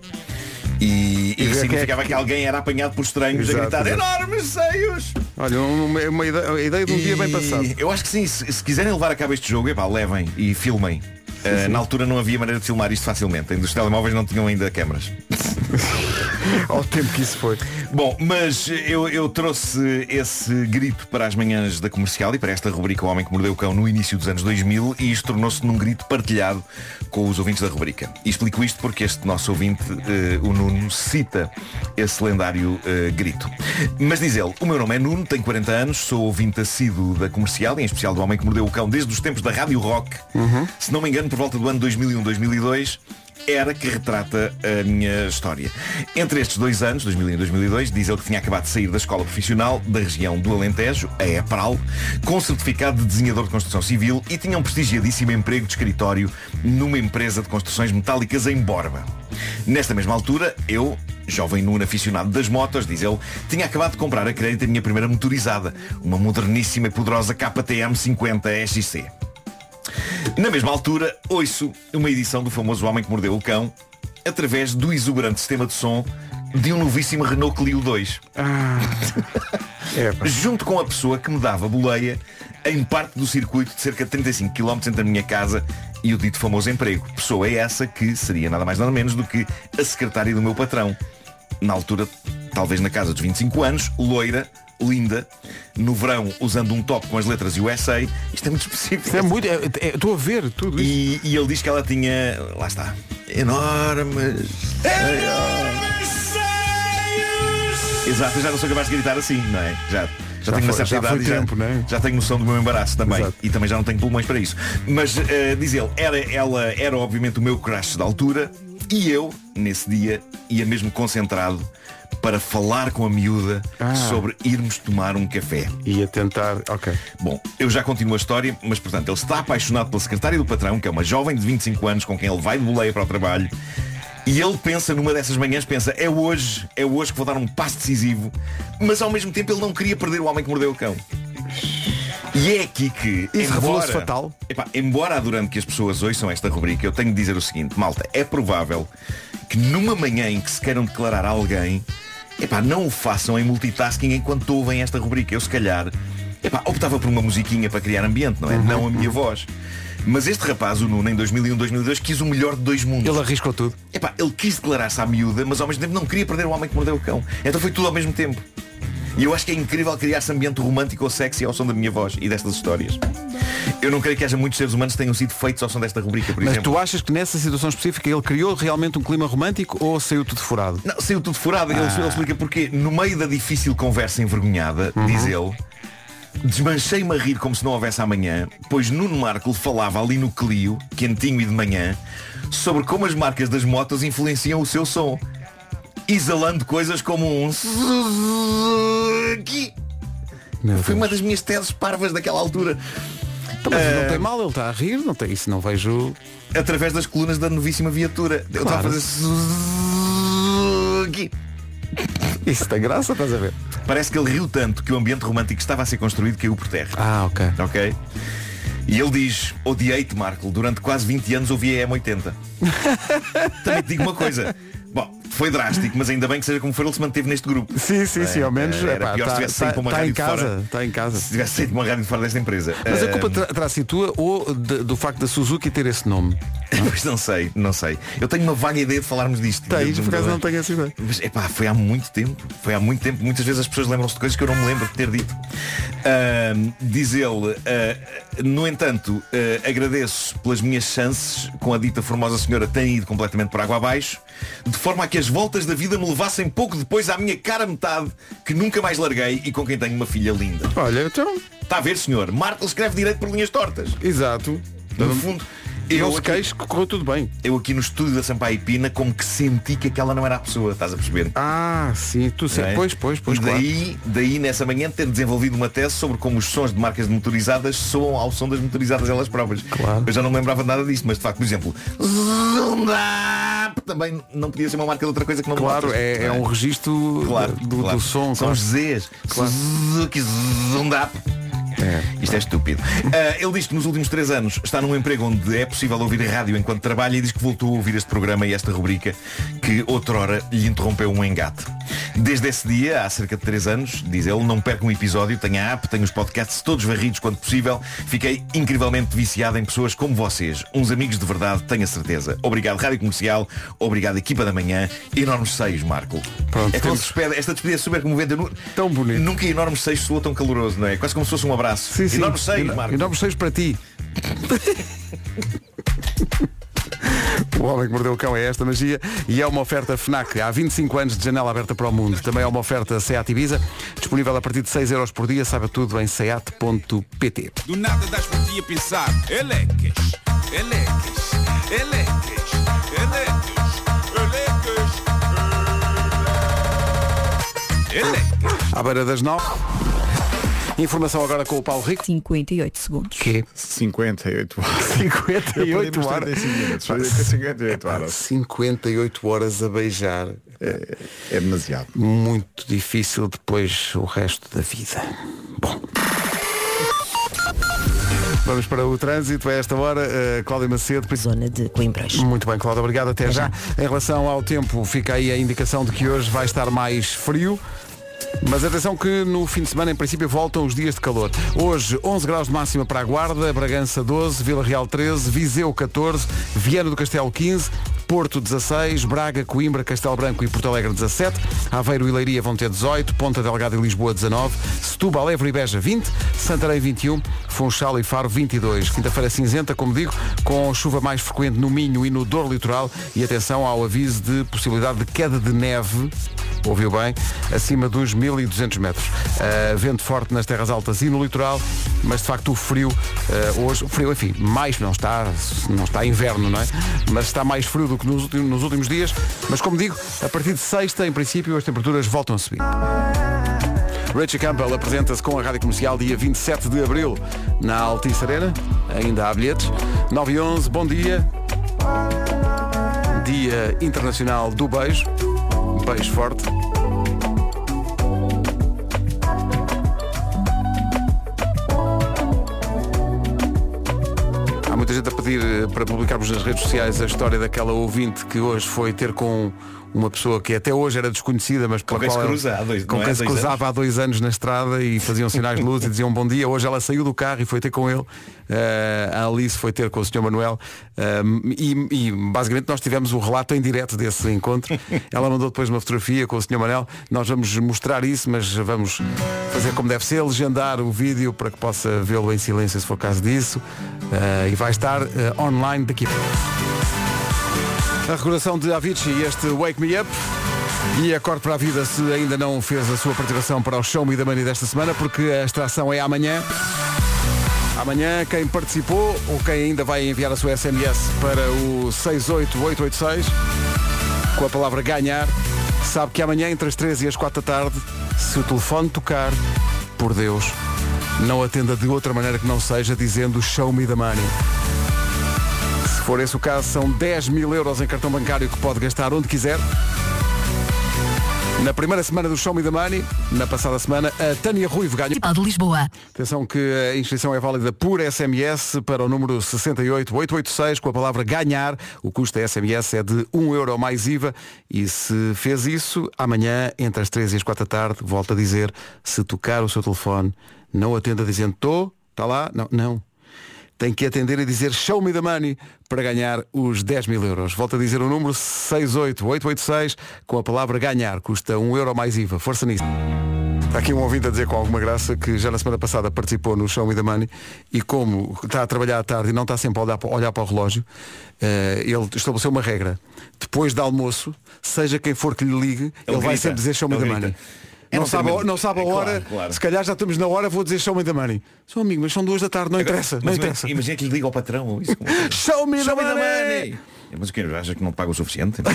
[SPEAKER 11] E,
[SPEAKER 1] E
[SPEAKER 11] e isso
[SPEAKER 1] quem é
[SPEAKER 11] significava
[SPEAKER 1] que-
[SPEAKER 11] que alguém era apanhado por estranhos
[SPEAKER 1] Exato,
[SPEAKER 11] a gritar
[SPEAKER 1] exato.
[SPEAKER 11] enormes seios.
[SPEAKER 1] Olha, uma, uma ideia, uma ideia de um dia bem
[SPEAKER 11] E
[SPEAKER 1] passado.
[SPEAKER 11] Eu acho que sim, se, se quiserem levar a cabo este jogo, epá, levem e filmem. Uh, na altura não havia maneira de filmar isto facilmente. Ainda Os telemóveis não tinham ainda câmaras.
[SPEAKER 1] Ao tempo que isso foi.
[SPEAKER 11] Bom, mas eu, eu trouxe esse grito para as manhãs da comercial e para esta rubrica O Homem que Mordeu o Cão no início dos anos 2000 e isto tornou-se num grito partilhado com os ouvintes da rubrica. E explico isto porque este nosso ouvinte, eh, o Nuno, cita esse lendário eh, grito. Mas diz ele, o meu nome é Nuno, tenho 40 anos, sou ouvinte assíduo da comercial e em especial do Homem que Mordeu o Cão desde os tempos da Rádio Rock. Se não me engano, por volta do ano 2001, 2002, era que retrata a minha história. Entre estes dois anos, 2001 e 2002, diz ele que tinha acabado de sair da escola profissional da região do Alentejo, a EPRAL, com certificado de desenhador de construção civil e tinha um prestigiadíssimo emprego de escritório numa empresa de construções metálicas em Borba. Nesta mesma altura, eu, jovem nuno aficionado das motos, diz ele, tinha acabado de comprar a crédito a minha primeira motorizada, uma moderníssima e poderosa KTM 50 SXC. Na mesma altura, ouço uma edição do famoso Homem que Mordeu o Cão através do exuberante sistema de som de um novíssimo Renault Clio 2. Junto com a pessoa que me dava boleia em parte do circuito de cerca de 35 km entre a minha casa e o dito famoso emprego. Pessoa essa que seria nada mais nada menos do que a secretária do meu patrão. Na altura, talvez na casa dos 25 anos, loira, linda, no verão usando um top com as letras USA. Isto é muito específico.
[SPEAKER 1] Isto é muito. Estou a ver tudo isso.
[SPEAKER 11] E, e ele diz que ela tinha. Lá está. Enormes. Exato, eu já não sou capaz de gritar assim, não é? Já. Já,
[SPEAKER 1] Já
[SPEAKER 11] tenho uma certa
[SPEAKER 1] já
[SPEAKER 11] idade
[SPEAKER 1] tempo,
[SPEAKER 11] já,
[SPEAKER 1] não é?
[SPEAKER 11] já tenho noção do meu embaraço também.
[SPEAKER 1] Exato.
[SPEAKER 11] E também já não tenho pulmões para isso. Mas eh, diz ele, era, ela era obviamente o meu crush da altura e eu, nesse dia, ia mesmo concentrado para falar com a miúda
[SPEAKER 1] Ah.
[SPEAKER 11] sobre irmos tomar um café.
[SPEAKER 1] Ia tentar. Ok.
[SPEAKER 11] Bom, eu já continuo a história, mas portanto, ele está apaixonado pela secretária do patrão, que é uma jovem de 25 anos com quem ele vai de boleia para o trabalho. E ele pensa numa dessas manhãs, pensa, é hoje, é hoje que vou dar um passo decisivo, mas ao mesmo tempo ele não queria perder o homem que mordeu o cão. E é aqui que,
[SPEAKER 1] Isso
[SPEAKER 11] embora,
[SPEAKER 1] fatal.
[SPEAKER 11] Epá, embora adorando que as pessoas ouçam esta rubrica, eu tenho de dizer o seguinte, malta, é provável que numa manhã em que se queiram declarar a alguém, epá, não o façam em multitasking enquanto ouvem esta rubrica. Eu se calhar, epá, optava por uma musiquinha para criar ambiente, não é?
[SPEAKER 1] Uhum.
[SPEAKER 11] Não a minha voz. Mas este rapaz, o Nuno, em 2001, 2002, quis o melhor de dois mundos.
[SPEAKER 1] Ele arriscou tudo.
[SPEAKER 11] Epá, ele quis declarar-se à miúda, mas ao mesmo tempo não queria perder o homem que mordeu o cão. Então foi tudo ao mesmo tempo. E eu acho que é incrível criar-se ambiente romântico ou sexy ao som da minha voz e destas histórias. Eu não creio que haja muitos seres humanos que tenham sido feitos ao som desta rubrica, por
[SPEAKER 1] Mas
[SPEAKER 11] exemplo.
[SPEAKER 1] tu achas que nessa situação específica ele criou realmente um clima romântico ou saiu tudo furado?
[SPEAKER 11] Não, saiu tudo furado. Ele,
[SPEAKER 1] Ah.
[SPEAKER 11] ele explica porque no meio da difícil conversa envergonhada,
[SPEAKER 1] Uhum.
[SPEAKER 11] diz ele, desmanchei-me a rir como se não houvesse amanhã, pois Nuno Marco falava ali no Clio, quentinho e de manhã, sobre como as marcas das motos influenciam o seu som. Exalando coisas como um Suzuki. Foi uma das minhas teses parvas daquela altura.
[SPEAKER 1] Então, mas
[SPEAKER 11] Ah,
[SPEAKER 1] não tem mal, ele está a rir, não tem isso, não vejo.
[SPEAKER 11] através das colunas da novíssima viatura. Eu estava a
[SPEAKER 1] Claro.
[SPEAKER 11] fazer Suzuki.
[SPEAKER 1] Isso tem graça, estás a ver?
[SPEAKER 11] Parece que ele riu tanto que o ambiente romântico que estava a ser construído caiu por terra.
[SPEAKER 1] Ah, ok.
[SPEAKER 11] Ok? E ele diz, odiei-te, Marco, durante quase 20 anos ouvi a M80. Também te digo uma coisa. Foi drástico, mas ainda bem que seja como for, ele se manteve neste grupo.
[SPEAKER 1] Sim, sim, sim, ao menos.
[SPEAKER 11] Era
[SPEAKER 1] epá,
[SPEAKER 11] pior se
[SPEAKER 1] tá-
[SPEAKER 11] tivesse saído
[SPEAKER 1] tá-
[SPEAKER 11] para uma
[SPEAKER 1] tá
[SPEAKER 11] rádio
[SPEAKER 1] em
[SPEAKER 11] de fora.
[SPEAKER 1] casa, está em casa.
[SPEAKER 11] Se tivesse saído de uma rádio de fora desta empresa.
[SPEAKER 1] Mas a culpa terá terá sido tua ou de- do facto da Suzuki ter esse nome?
[SPEAKER 11] Pois não sei, não sei. Eu tenho uma vaga ideia de falarmos disto.
[SPEAKER 1] Tens, por acaso não tenho essa ideia.
[SPEAKER 11] Mas epá, foi há muito tempo. Foi há muito tempo. Muitas vezes as pessoas lembram-se de coisas que eu não me lembro de ter dito. Diz ele, ah, no entanto, ah, agradeço pelas minhas chances com a dita formosa senhora terem ido completamente por água abaixo, de forma a que as voltas da vida me levassem pouco depois à minha cara metade, que nunca mais larguei e com quem tenho uma filha linda.
[SPEAKER 1] Olha, então.
[SPEAKER 11] Está a ver, senhor? Marco escreve direito por linhas tortas.
[SPEAKER 1] Exato.
[SPEAKER 11] No fundo,
[SPEAKER 1] Eu se queixo que correu tudo bem.
[SPEAKER 11] eu aqui no estúdio da Sampaio Pina como que senti que aquela não era a pessoa, estás a perceber?
[SPEAKER 1] Ah, sim, tu
[SPEAKER 11] Não
[SPEAKER 1] sei.
[SPEAKER 11] é?
[SPEAKER 1] Pois, pois, pois,
[SPEAKER 11] e
[SPEAKER 1] claro.
[SPEAKER 11] daí, daí nessa manhã ter desenvolvido uma tese sobre como os sons de marcas de motorizadas soam ao som das motorizadas elas próprias.
[SPEAKER 1] Claro.
[SPEAKER 11] Eu já não me lembrava nada disto, mas de facto, por exemplo, também não podia ser uma marca de outra coisa que não
[SPEAKER 1] Claro,
[SPEAKER 11] motos,
[SPEAKER 1] é, é
[SPEAKER 11] não
[SPEAKER 1] um registro
[SPEAKER 11] Claro,
[SPEAKER 1] do,
[SPEAKER 11] claro.
[SPEAKER 1] do som.
[SPEAKER 11] São os Zs.
[SPEAKER 1] Claro.
[SPEAKER 11] Suzuki Zundap. Isto é estúpido. Ah, ele diz que nos últimos três anos está num emprego onde é possível ouvir a rádio enquanto trabalha e diz que voltou a ouvir este programa e esta rubrica que outrora lhe interrompeu um engate. Desde esse dia, há cerca de três anos, diz ele, não perco um episódio, tenho a app, tenho os podcasts todos varridos quando possível. Fiquei incrivelmente viciado em pessoas como vocês, uns amigos de verdade, tenho a certeza. Obrigado, Rádio Comercial, obrigado, equipa da manhã, enormes seios, Marco.
[SPEAKER 1] Pronto,
[SPEAKER 11] é como se esta despedida é super comovente.
[SPEAKER 1] Tão bonito.
[SPEAKER 11] Nunca enormes seios soou tão caloroso, não é? Quase como se fosse um abraço.
[SPEAKER 1] Sim, sim.
[SPEAKER 11] Enormes seios,
[SPEAKER 1] Eno-
[SPEAKER 11] Marco.
[SPEAKER 1] Enormes seios para ti. O Homem que Mordeu o Cão é esta magia e é uma oferta FNAC. Há 25 anos de janela aberta para o mundo. Também é uma oferta Seat Ibiza, disponível a partir de 6 euros por dia. Saiba tudo em seat.pt.
[SPEAKER 13] Do nada das por ti a pensar, elecas. Eleques, eleques, eleques, eleques. Eleques.
[SPEAKER 1] À beira das nove. Informação agora com o Paulo Rico.
[SPEAKER 5] 58 segundos.
[SPEAKER 1] Que?
[SPEAKER 7] 58 horas.
[SPEAKER 1] 58 horas.
[SPEAKER 7] 58 horas.
[SPEAKER 1] 58 horas a beijar.
[SPEAKER 7] É, é demasiado.
[SPEAKER 1] Muito difícil depois o resto da vida. Bom. Vamos para o trânsito a esta hora. Uh, Cláudia Macedo.
[SPEAKER 3] Zona de Coimbras.
[SPEAKER 1] Muito bem, Cláudia, obrigado. Até já. Em relação ao tempo, fica aí a indicação de que hoje vai estar mais frio. Mas atenção que no fim de semana, em princípio, voltam os dias de calor. Hoje, 11 graus de máxima para a Guarda, Bragança 12, Vila Real 13, Viseu 14, Viana do Castelo 15, Porto 16, Braga, Coimbra, Castelo Branco e Porto Alegre 17, Aveiro e Leiria vão ter 18, Ponta Delgada e Lisboa 19, Setúbal, Évora e Beja 20, Santarém 21, Funchal e Faro 22. Quinta-feira cinzenta, como digo, com chuva mais frequente no Minho e no Douro Litoral e atenção ao aviso de possibilidade de queda de neve, ouviu bem, acima dos 1200 metros. Uh, vento forte nas terras altas e no litoral, mas de facto o frio uh, hoje, o frio, enfim, mais não está, não está inverno, não é? Mas está mais frio do que nos últimos, nos últimos dias. Mas como digo, a partir de sexta, em princípio, as temperaturas voltam a subir. Richie Campbell apresenta-se com a Rádio Comercial dia 27 de Abril na Altice Arena. Ainda há bilhetes. 9 e 11, bom dia. Dia Internacional do Beijo. Beijo forte. Muita gente a pedir eh, para publicarmos nas redes sociais a história daquela ouvinte que hoje foi ter com uma pessoa que até hoje era desconhecida, mas
[SPEAKER 11] Com
[SPEAKER 1] pela
[SPEAKER 11] quem se
[SPEAKER 1] qual ela-
[SPEAKER 11] cruza há dois-
[SPEAKER 1] com
[SPEAKER 11] é?
[SPEAKER 1] quem
[SPEAKER 11] Há
[SPEAKER 1] se cruzava há dois anos na estrada e faziam sinais de luz e diziam bom dia. Hoje ela saiu do carro e foi ter com ele. Eh, a Alice foi ter com o Sr. Manuel Eh, e, e, basicamente nós tivemos o relato em direto desse encontro. Ela mandou depois uma fotografia com o Sr. Manuel. Nós vamos mostrar isso, mas vamos fazer como deve ser, legendar o vídeo para que possa vê-lo em silêncio se for caso disso. Eh, e vai estar online daqui. A recordação de Avicii e este Wake Me Up. E acorde para a vida se ainda não fez a sua participação para o Show Me da Money desta semana, porque a extração é amanhã. Amanhã, quem participou ou quem ainda vai enviar a sua SMS para o 68886 com a palavra ganhar, sabe que amanhã, entre as 3 e as 4 da tarde, se o telefone tocar, por Deus, não atenda de outra maneira que não seja dizendo Show Me the Money. Se for esse o caso, são 10 mil euros em cartão bancário que pode gastar onde quiser. Na primeira semana do Show Me the Money, na passada semana, a Tânia Ruivo ganhou.
[SPEAKER 14] de Lisboa.
[SPEAKER 1] Atenção que a inscrição é válida por SMS para o número 68886 com a palavra ganhar. O custo da SMS é de 1 euro mais IVA e se fez isso, amanhã, entre as 3 e as 4 da tarde, volto a dizer, se tocar o seu telefone, não atenda dizendo estou, está lá, não, não. Tem que atender e dizer show me the money para ganhar os 10 mil euros. Volto a dizer o número 68886 com a palavra ganhar. Custa 1 euro mais IVA. Força nisso. Está aqui um ouvinte a dizer com alguma graça que já na semana passada participou no Show Me the Money e como está a trabalhar à tarde e não está sempre a olhar para, olhar para o relógio, eh, ele estabeleceu uma regra. Depois do almoço, seja quem for que lhe ligue, ele, vai
[SPEAKER 11] grita.
[SPEAKER 1] sempre dizer Show Me
[SPEAKER 11] Ele
[SPEAKER 1] the
[SPEAKER 11] grita.
[SPEAKER 1] Money.
[SPEAKER 11] É
[SPEAKER 1] não, sabe, a- não sabe a
[SPEAKER 11] É claro,
[SPEAKER 1] hora,
[SPEAKER 11] claro.
[SPEAKER 1] se calhar já estamos na hora, vou dizer Show Me the Money. Sou amigo, mas são duas da tarde, não interessa, não
[SPEAKER 11] Mas
[SPEAKER 1] interessa.
[SPEAKER 11] Imagina que lhe liga ao patrão. Isso,
[SPEAKER 1] Show me the
[SPEAKER 11] Show the
[SPEAKER 1] money!
[SPEAKER 11] money! Mas o que acha que não paga o suficiente?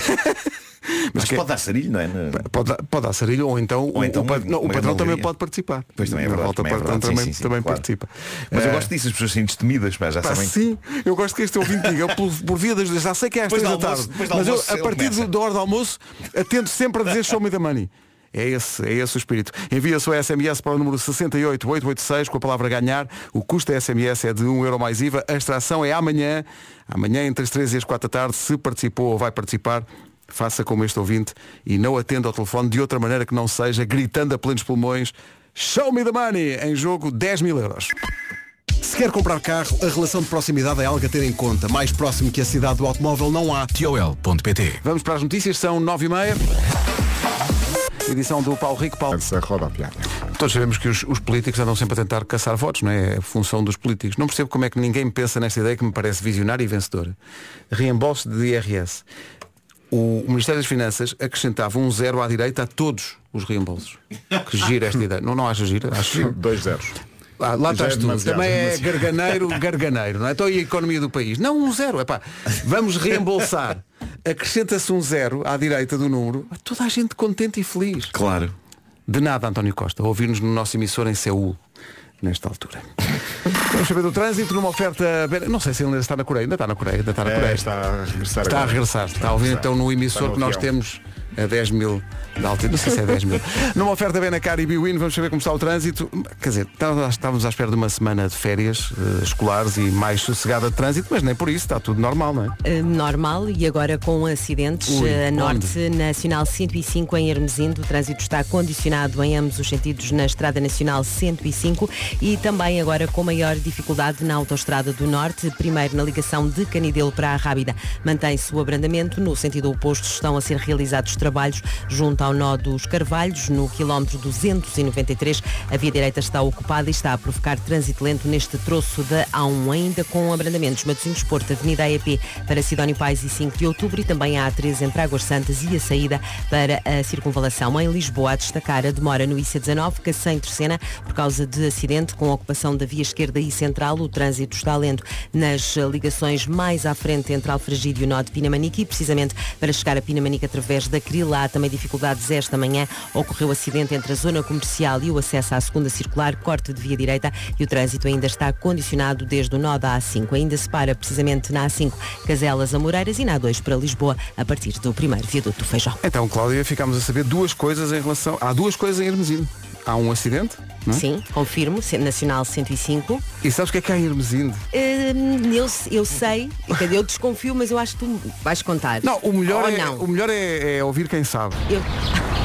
[SPEAKER 11] Mas,
[SPEAKER 1] que-
[SPEAKER 11] pode dar sarilho, não é?
[SPEAKER 1] Pode, dar- pode dar sarilho ou então,
[SPEAKER 11] Ou
[SPEAKER 1] o-
[SPEAKER 11] então
[SPEAKER 1] o,
[SPEAKER 11] uma-
[SPEAKER 1] não, o patrão também pode participar.
[SPEAKER 11] Pois também é verdade.
[SPEAKER 1] volta,
[SPEAKER 11] também é verdade.
[SPEAKER 1] também,
[SPEAKER 11] Sim, sim,
[SPEAKER 1] também
[SPEAKER 11] claro.
[SPEAKER 1] participa.
[SPEAKER 11] Mas eu
[SPEAKER 1] Eh,
[SPEAKER 11] gosto disso, as pessoas assim destemidas, pá, já
[SPEAKER 1] Pá,
[SPEAKER 11] sabem.
[SPEAKER 1] sim, eu gosto que este ouvinte diga, por, por via das já sei que é às
[SPEAKER 11] Depois
[SPEAKER 1] três da
[SPEAKER 11] almoço-
[SPEAKER 1] tarde, mas
[SPEAKER 11] almoço
[SPEAKER 1] eu, a partir do- da hora do almoço, atento sempre a dizer show me the money. É esse, é esse o espírito. Envia a sua SMS para o número 68886 com a palavra ganhar. O custo da SMS é de 1 euro mais IVA. A extração é amanhã. Amanhã entre as 3 e as 4 da tarde. Se participou ou vai participar, faça como este ouvinte e não atenda ao telefone de outra maneira que não seja gritando a plenos pulmões Show me the money! Em jogo 10 mil euros.
[SPEAKER 10] Se quer comprar carro, a relação de proximidade é algo a ter em conta. Mais próximo que a cidade do automóvel não há.
[SPEAKER 1] TOL.pt Vamos para as notícias, são 9 e meia. Edição do Paulo Rico. Paulo. Todos sabemos que os, os políticos andam sempre a tentar caçar votos, não é? É a função dos políticos. Não percebo como é que ninguém pensa nesta ideia que me parece visionária e vencedora. Reembolso de IRS. O Ministério das Finanças acrescentava um zero à direita a todos os reembolsos. Que gira esta ideia. Não, não acha gira? Acho gira.
[SPEAKER 7] Dois zeros.
[SPEAKER 1] Ah, lá
[SPEAKER 7] Já é
[SPEAKER 1] estás tu. Também é
[SPEAKER 7] demasiado.
[SPEAKER 1] garganeiro, garganeiro, não é? Então e a economia do país? Não, um zero. Epá, vamos reembolsar. Acrescenta-se um zero à direita do número. Toda a gente contente e feliz.
[SPEAKER 11] Claro.
[SPEAKER 1] De nada, António Costa. Ouvir-nos no nosso emissor em Seul, nesta altura. Vamos saber do trânsito numa oferta. Não sei se ele ainda está na Coreia. Ainda está na Coreia. Ainda está na
[SPEAKER 7] É,
[SPEAKER 1] Coreia.
[SPEAKER 7] está a regressar
[SPEAKER 1] Está a regressar. Está a ouvir
[SPEAKER 7] Está.
[SPEAKER 1] então no emissor
[SPEAKER 7] Está
[SPEAKER 1] que nós temos a 10 mil de altitude. Não sei se é 10 mil. Numa oferta Benacar e Biwin, vamos saber como está o trânsito. Quer dizer, estávamos estávamos à espera de uma semana de férias eh, escolares e mais sossegada de trânsito, mas nem por isso, está tudo normal, não é?
[SPEAKER 3] Uh, normal e agora com acidentes
[SPEAKER 1] Ui,
[SPEAKER 3] uh,
[SPEAKER 1] onde?
[SPEAKER 3] Norte Nacional 105 em Hermesindo. O trânsito está condicionado em ambos os sentidos na Estrada Nacional 105 e também agora com maior dificuldade na Autostrada do Norte, primeiro na ligação de Canidelo para a Rábida. Mantém-se o abrandamento. No sentido oposto estão a ser realizados trabalhos junto ao nó dos Carvalhos, no quilómetro 293. A via direita está ocupada e está a provocar trânsito lento neste troço da A1, ainda com abrandamentos Matosinhos Porto, Avenida AEP para Sidónio Pais e 5 de Outubro e também a A3 entre Águas Santas e a saída para a circunvalação em Lisboa. A destacar a demora no IC19, Cacém Terceira, por causa de acidente com ocupação da via esquerda e central. O trânsito está lento nas ligações mais à frente entre Alfragide e o nó de Pinamanique e precisamente para chegar a Pinamanique através da Crila há também dificuldades esta manhã. Ocorreu acidente entre a zona comercial e o acesso à segunda circular, corte de via direita e o trânsito ainda está condicionado desde o nó da A5. Ainda se para precisamente na A5 Caselas Amoreiras e na A2 para Lisboa a partir do primeiro viaduto do Feijão.
[SPEAKER 1] Então, Cláudia, ficámos a saber duas coisas em relação. Há duas coisas em Hermesino. Há um acidente, é?
[SPEAKER 3] Sim, confirmo, Nacional 105.
[SPEAKER 1] E sabes o que é que há em Hermesino?
[SPEAKER 3] Hum, eu, eu sei, eu desconfio, mas eu acho que tu vais contar.
[SPEAKER 1] Não, o melhor,
[SPEAKER 3] Ou
[SPEAKER 1] é,
[SPEAKER 3] não.
[SPEAKER 1] o melhor é, é ouvir quem sabe.
[SPEAKER 3] Eu-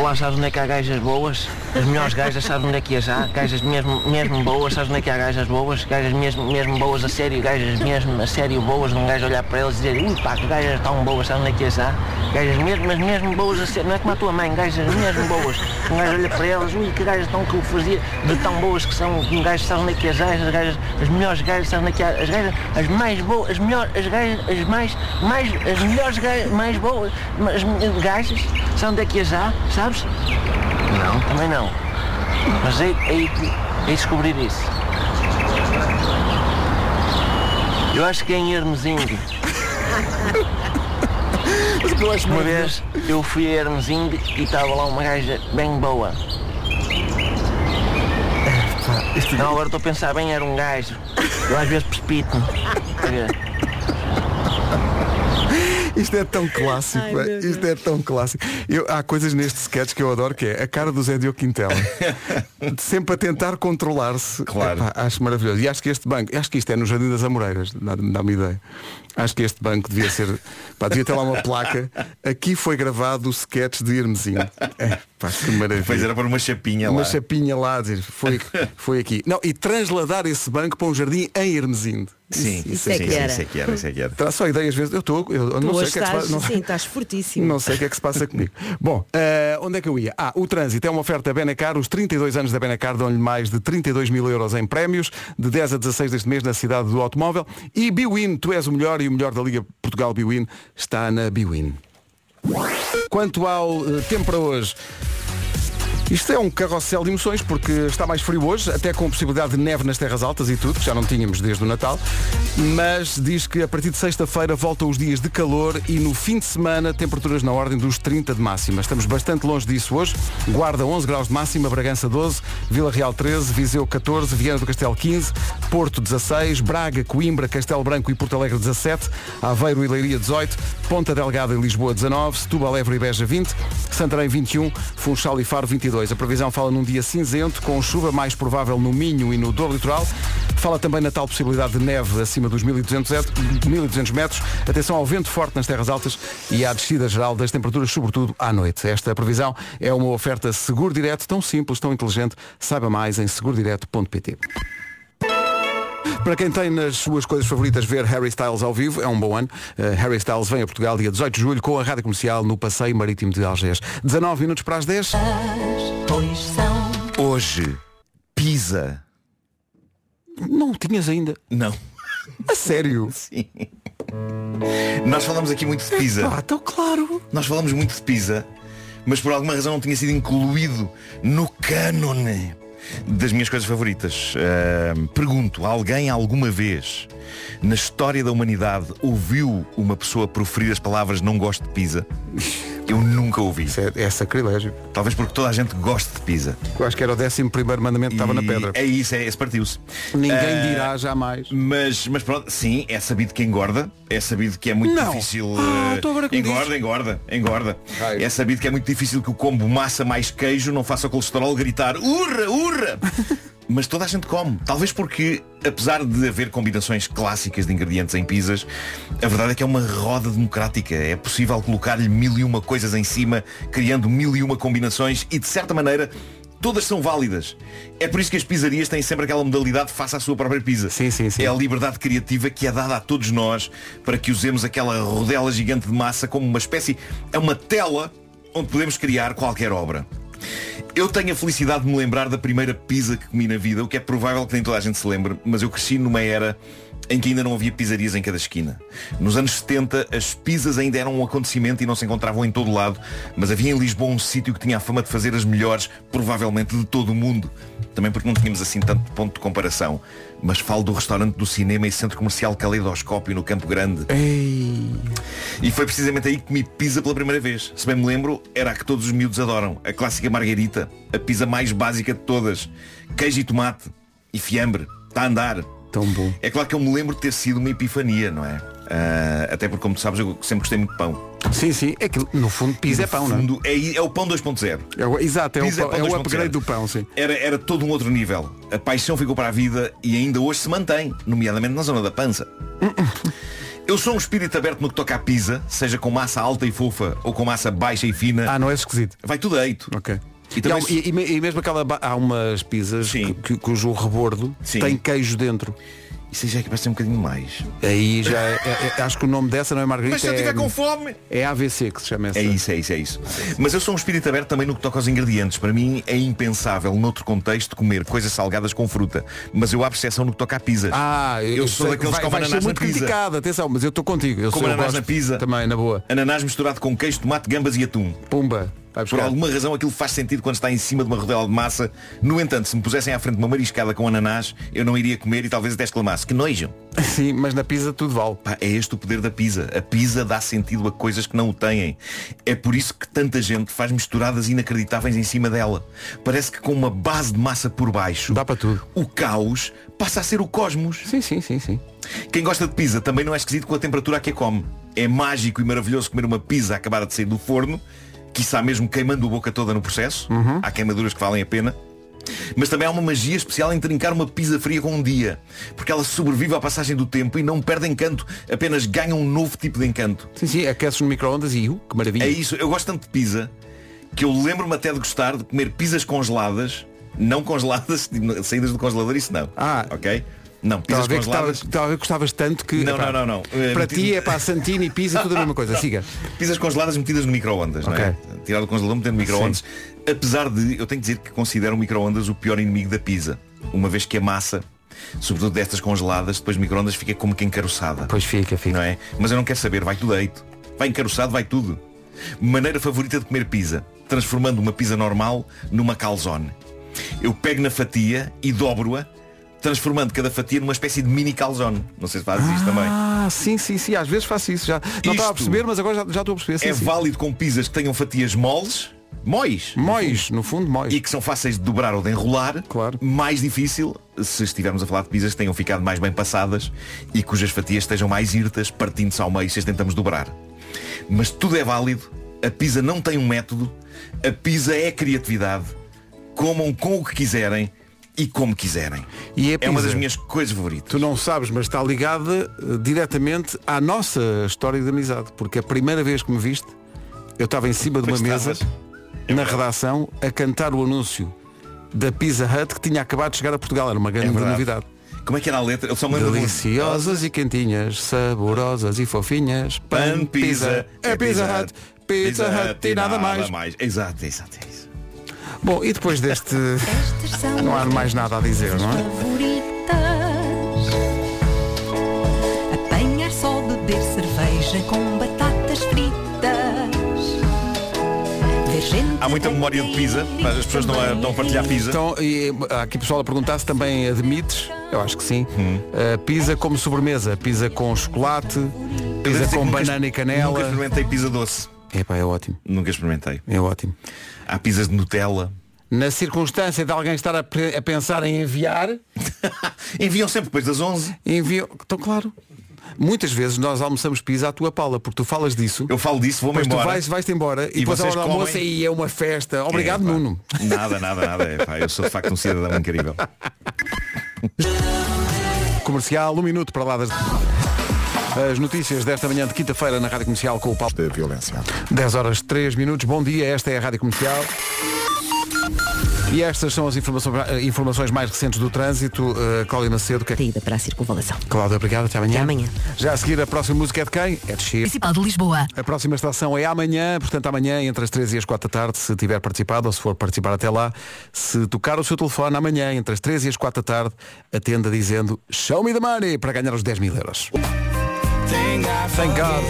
[SPEAKER 14] Olá, sabes onde é que há gajas boas? As melhores gajas, sabes onde é que as há? Gajas mesmo, mesmo boas, sabes onde é que há gajas boas? Gajas mesmo, mesmo boas a sério, gajas mesmo a sério boas, um gajo olhar para elas e dizer, ui pá, que gajas tão boas, sabes onde é que as há? Gajas mesmo, mas mesmo boas a sério, não é como a tua mãe, gajas mesmo boas. Um gajo olha para elas, ui que gajas tão que o fazia, de tão boas que são, um gajo sabe onde é que as há, as gajas, as melhores gajas, sabes onde é que há? As gajas, as mais boas, as melhores, as gajas, as mais, mais, as melhores gajas, mais boas, as gajas, sabes onde é que as há, sabes? Não, também não. Mas é, é, é descobrir isso. Eu acho que é em Hermesinho. Uma vez eu fui a Hermesinho e estava lá uma gaja bem boa. Não, agora estou a pensar bem, era um gajo. Eu às vezes precipito-me.
[SPEAKER 1] Isto é tão clássico,
[SPEAKER 3] Ai,
[SPEAKER 1] isto é tão clássico. Eu- há coisas neste sketch que eu adoro, que é a cara do Zé Diogo Quintela. Sempre a tentar controlar-se.
[SPEAKER 11] Claro.
[SPEAKER 1] Epá, acho maravilhoso. E acho que este banco, acho que isto é no Jardim das Amoreiras, dá-me dá ideia. Acho que este banco devia ser, pá, devia ter lá uma placa. Aqui foi gravado o sketch de Hermesinho. É, pá, que maravilha.
[SPEAKER 11] Depois era por uma chapinha
[SPEAKER 1] uma
[SPEAKER 11] lá.
[SPEAKER 1] chapinha lá a dizer, foi, foi aqui. Não, e transladar esse banco para um jardim em Hermesinde.
[SPEAKER 11] Sim,
[SPEAKER 3] Isso é
[SPEAKER 11] sim,
[SPEAKER 3] que
[SPEAKER 11] sim,
[SPEAKER 3] era.
[SPEAKER 11] Isso é que era, isso é que era.
[SPEAKER 1] Traz só ideias, às vezes. Eu estou, eu,
[SPEAKER 3] Tu
[SPEAKER 1] não sei o que é que se passa. Não,
[SPEAKER 3] sim, estás fortíssimo.
[SPEAKER 1] não sei o que é que se passa comigo. Bom, eh, onde é que eu ia? Ah, o trânsito é uma oferta Benacar. Os 32 anos da Benacar dão-lhe mais de 32 mil euros em prémios, de 10 a 16 deste mês na cidade do automóvel. E Biwin, tu és o melhor e o melhor da Liga Portugal Biwin está na Biwin. Quanto ao eh, tempo para hoje, isto é um carrossel de emoções porque está mais frio hoje, até com possibilidade de neve nas terras altas e tudo, que já não tínhamos desde o Natal. Mas diz que a partir de sexta-feira voltam os dias de calor e no fim de semana temperaturas na ordem dos 30 de máxima. Estamos bastante longe disso hoje. Guarda 11 graus de máxima, Bragança 12, Vila Real 13, Viseu 14, Viana do Castelo 15, Porto 16, Braga, Coimbra, Castelo Branco e Porto Alegre 17, Aveiro e Leiria 18, Ponta Delgada e Lisboa 19, Setúbal, Évora e Beja 20, Santarém 21, Funchal e Faro 22. A previsão fala num dia cinzento, com chuva mais provável no Minho e no Douro Litoral. Fala também na tal possibilidade de neve acima dos 1200, et- 1200 metros. Atenção ao vento forte nas terras altas e à descida geral das temperaturas, sobretudo à noite. Esta previsão é uma oferta seguro direto, tão simples, tão inteligente. Saiba mais em segurodireto.pt. Para quem tem nas suas coisas favoritas ver Harry Styles ao vivo, é um bom ano. Uh, Harry Styles vem a Portugal dia 18 de julho com a Rádio Comercial no Passeio Marítimo de Algés. 19 minutos para as 10.
[SPEAKER 2] Pois são.
[SPEAKER 11] Hoje, pizza.
[SPEAKER 1] Não tinhas ainda.
[SPEAKER 11] Não.
[SPEAKER 1] A sério?
[SPEAKER 11] Sim. Nós falamos aqui muito de pizza.
[SPEAKER 1] Ah, então claro.
[SPEAKER 11] Nós falamos muito de pizza mas por alguma razão não tinha sido incluído no cânone das minhas coisas favoritas. Ah, pergunto, alguém alguma vez na história da humanidade ouviu uma pessoa proferir as palavras não gosto de pizza? Eu nunca ouvi.
[SPEAKER 1] É, é sacrilégio.
[SPEAKER 11] Talvez porque toda a gente gosta de pizza.
[SPEAKER 1] Eu acho que era o décimo primeiro mandamento que estava na pedra.
[SPEAKER 11] É isso, é, esse partiu-se.
[SPEAKER 1] Ninguém
[SPEAKER 11] Ah,
[SPEAKER 1] dirá jamais.
[SPEAKER 11] Mas, mas pronto, sim, é sabido que engorda. É sabido que é muito
[SPEAKER 1] Não.
[SPEAKER 11] difícil.
[SPEAKER 1] Ah,
[SPEAKER 11] eh,
[SPEAKER 1] agora que me
[SPEAKER 11] engorda, engorda, engorda. É sabido que é muito difícil que o combo massa mais queijo não faça o colesterol gritar urra, urra! Mas toda a gente come. Talvez porque, apesar de haver combinações clássicas de ingredientes em pizzas, a verdade é que é uma roda democrática. É possível colocar-lhe mil e uma coisas em cima, criando mil e uma combinações e, de certa maneira, todas são válidas. É por isso que as pizzarias têm sempre aquela modalidade faça a sua própria pizza.
[SPEAKER 1] Sim, sim, sim.
[SPEAKER 11] É a liberdade criativa que é dada a todos nós para que usemos aquela rodela gigante de massa como uma espécie, é uma tela onde podemos criar qualquer obra. Eu tenho a felicidade de me lembrar da primeira pizza que comi na vida, o que é provável que nem toda a gente se lembre, mas eu cresci numa era em que ainda não havia pizzarias em cada esquina. Nos anos 70, as pizzas ainda eram um acontecimento e não se encontravam em todo lado, mas havia em Lisboa um sítio que tinha a fama de fazer as melhores, provavelmente de todo o mundo. Também porque não tínhamos assim tanto ponto de comparação. Mas falo do restaurante do cinema e centro comercial Caleidoscópio no Campo Grande. E foi precisamente aí que comi pizza pela primeira vez. Se bem me lembro, era a que todos os miúdos adoram. A clássica margarita. A pizza mais básica de todas. Queijo e tomate. E fiambre. Está a andar.
[SPEAKER 1] Tão bom.
[SPEAKER 11] É claro que eu me lembro de ter sido uma epifania, não é? Ah, até porque, como tu sabes, eu sempre gostei muito de pão.
[SPEAKER 1] Sim, sim. É que no fundo pizza
[SPEAKER 11] No
[SPEAKER 1] é pão, não
[SPEAKER 11] fundo, é? é o pão 2.0.
[SPEAKER 1] é? o- Exato, é o,
[SPEAKER 11] Pizza
[SPEAKER 1] pão- é o
[SPEAKER 11] 2.0.
[SPEAKER 1] upgrade do pão, sim.
[SPEAKER 11] Era, era todo um outro nível. A paixão ficou para a vida e ainda hoje se mantém, nomeadamente na zona da pança. Eu sou um espírito aberto no que toca à pizza, seja com massa alta e fofa ou com massa baixa e fina.
[SPEAKER 1] Ah, não é esquisito.
[SPEAKER 11] Vai tudo deito.
[SPEAKER 1] Ok.
[SPEAKER 11] E
[SPEAKER 1] E, há- e- e me- e mesmo aquela há umas pizzas que- que- cujo rebordo
[SPEAKER 11] Sim.
[SPEAKER 1] tem queijo dentro.
[SPEAKER 11] Isso aí já é que parece um bocadinho mais.
[SPEAKER 1] Aí já é- é- é- acho que o nome dessa não é Margarita.
[SPEAKER 11] Mas se eu
[SPEAKER 1] é,
[SPEAKER 11] estiver com fome.
[SPEAKER 1] é AVC que se chama essa.
[SPEAKER 11] É isso, é isso, é isso. Mas eu sou um espírito aberto também no que toca aos ingredientes. Para mim é impensável, noutro contexto, comer coisas salgadas com fruta. Mas eu abro exceção no que toca à pizza.
[SPEAKER 1] Ah,
[SPEAKER 11] eu sou
[SPEAKER 1] sei
[SPEAKER 11] daqueles
[SPEAKER 1] vai,
[SPEAKER 11] que comem ananás na
[SPEAKER 1] muito
[SPEAKER 11] pizza.
[SPEAKER 1] criticado, atenção, mas eu estou contigo. Eu
[SPEAKER 11] Como
[SPEAKER 1] sou, eu
[SPEAKER 11] ananás
[SPEAKER 1] gosto
[SPEAKER 11] na pizza.
[SPEAKER 1] Também, na boa.
[SPEAKER 11] Ananás misturado com queijo, tomate, gambas e atum.
[SPEAKER 1] Pumba.
[SPEAKER 11] Por alguma razão aquilo faz sentido quando está em cima de uma rodela de massa. No entanto, se me pusessem à frente uma mariscada com ananás, eu não iria comer e talvez até exclamasse. Que nojo!
[SPEAKER 1] Sim, mas na pizza tudo vale.
[SPEAKER 11] Pá, é este o poder da pizza. A pizza dá sentido a coisas que não o têm. É por isso que tanta gente faz misturadas inacreditáveis em cima dela. Parece que com uma base de massa por baixo,
[SPEAKER 1] Dá para tudo.
[SPEAKER 11] o caos passa a ser o cosmos.
[SPEAKER 1] Sim, sim, sim, sim.
[SPEAKER 11] Quem gosta de pizza também não é esquisito com a temperatura a que a come. É mágico e maravilhoso comer uma pizza acabada de sair do forno, quiçá mesmo queimando a boca toda no processo.
[SPEAKER 1] Uhum.
[SPEAKER 11] Há queimaduras que valem a pena. Mas também há uma magia especial em trincar uma pizza fria com um dia. Porque ela sobrevive à passagem do tempo e não perde encanto. Apenas ganha um novo tipo de encanto.
[SPEAKER 1] Sim, sim, aqueces no micro-ondas e uh, que maravilha.
[SPEAKER 11] É isso. Eu gosto tanto de pizza que eu lembro-me até de gostar de comer pizzas congeladas. Não congeladas, saídas do congelador, isso não.
[SPEAKER 1] Ah.
[SPEAKER 11] Ok? Não,
[SPEAKER 1] Estava
[SPEAKER 11] pizzas
[SPEAKER 1] a que
[SPEAKER 11] congeladas.
[SPEAKER 1] estava a gostavas tanto que.
[SPEAKER 11] Não,
[SPEAKER 1] epá,
[SPEAKER 11] não, não, não. Eh,
[SPEAKER 1] Para ti é para Santini e pizza tudo a mesma coisa. Siga.
[SPEAKER 11] Pizzas congeladas metidas no micro-ondas, não é?
[SPEAKER 1] Ok.
[SPEAKER 11] Tirar do congelador, meter no micro-ondas. Apesar de, eu tenho que dizer que considero o micro-ondas o pior inimigo da pizza. Uma vez que a massa, sobretudo destas congeladas, depois micro-ondas fica como que encaroçada.
[SPEAKER 1] Pois fica, fica.
[SPEAKER 11] Não é? Mas eu não quero saber, vai tudo deito. Vai encaroçado, vai tudo. Maneira favorita de comer pizza. Transformando uma pizza normal numa calzone. Eu pego na fatia e dobro-a, transformando cada fatia numa espécie de mini calzone. Não sei se fazes isto também.
[SPEAKER 1] Ah, sim, sim, sim. Às vezes faço isso. Já não estava a perceber, mas agora já, já estou a perceber. Sim,
[SPEAKER 11] é
[SPEAKER 1] sim.
[SPEAKER 11] válido com pizzas que tenham fatias moles, mois,
[SPEAKER 1] Móis, no fundo, móis.
[SPEAKER 11] e que são fáceis de dobrar ou de enrolar.
[SPEAKER 1] Claro.
[SPEAKER 11] Mais difícil se estivermos a falar de pizzas que tenham ficado mais bem passadas e cujas fatias estejam mais irtas, partindo-se ao meio se as tentamos dobrar. Mas tudo é válido. A pizza não tem um método. A pizza é criatividade. Comam com o que quiserem e como quiserem.
[SPEAKER 1] E a
[SPEAKER 11] É uma
[SPEAKER 1] pizza?
[SPEAKER 11] das minhas coisas favoritas.
[SPEAKER 1] Tu não sabes, mas está ligada eh, diretamente à nossa história de amizade. Porque a primeira vez que me viste, eu estava em cima de uma mesa,
[SPEAKER 11] estavas.
[SPEAKER 1] na redação, a cantar o anúncio da Pizza Hut que tinha acabado de chegar a Portugal. Era uma grande
[SPEAKER 11] É
[SPEAKER 1] novidade.
[SPEAKER 11] Como é que era a letra? Eu só me lembro de
[SPEAKER 1] Deliciosas e quentinhas, saborosas e fofinhas.
[SPEAKER 11] Pan Pizza.
[SPEAKER 1] É Pizza Hut. Pizza Hut e nada mais.
[SPEAKER 11] Exato, exato, é isso.
[SPEAKER 1] Bom, e depois deste. Não há mais nada a dizer, não é?
[SPEAKER 2] favoritas. Apanhar só beber cerveja com batatas fritas. Ver
[SPEAKER 11] muita memória de pizza, mas as pessoas estão a partilhar pizza.
[SPEAKER 1] Então, e, há aqui pessoal a perguntar se também admites, eu acho que sim, uh, pizza como sobremesa, pizza com chocolate, pizza com banana e canela.
[SPEAKER 11] Nunca experimentei pizza doce.
[SPEAKER 1] Epá, é ótimo.
[SPEAKER 11] Nunca experimentei.
[SPEAKER 1] É ótimo.
[SPEAKER 11] Há pizzas de Nutella.
[SPEAKER 1] Na circunstância de alguém estar a, a pensar em enviar,
[SPEAKER 11] Enviam sempre depois das 11.
[SPEAKER 1] enviam. Então, claro. Muitas vezes nós almoçamos pizza à tua pala, porque tu falas disso.
[SPEAKER 11] Eu falo disso, vou-me
[SPEAKER 1] Depois tu
[SPEAKER 11] embora.
[SPEAKER 1] vais, vais-te embora e,
[SPEAKER 11] E
[SPEAKER 1] depois a hora do almoço
[SPEAKER 11] comem.
[SPEAKER 1] e é uma festa. Obrigado,
[SPEAKER 11] É, pá.
[SPEAKER 1] Nuno.
[SPEAKER 11] Nada, nada, nada. É, pá, eu sou de facto um cidadão incrível.
[SPEAKER 1] Comercial, um minuto para lá das. As notícias desta manhã de quinta-feira na Rádio Comercial com o Paulo.
[SPEAKER 7] De violência.
[SPEAKER 1] 10 horas 3 minutos. Bom dia, esta é a Rádio Comercial. E estas são as informações, eh, informações mais recentes do trânsito. Uh, Cláudia Macedo, que é...
[SPEAKER 3] Saída para a circunvalação.
[SPEAKER 1] Cláudia, obrigado. Até amanhã.
[SPEAKER 3] Até amanhã.
[SPEAKER 1] Já a seguir, a próxima música é de quem? É de Chico.
[SPEAKER 15] Municipal de Lisboa.
[SPEAKER 1] A próxima estação é amanhã, portanto amanhã entre as 3 e as 4 da tarde, se tiver participado ou se for participar até lá, se tocar o seu telefone amanhã entre as 3 e as 4 da tarde, atenda dizendo Show me the money para ganhar os 10 mil euros. Thank God.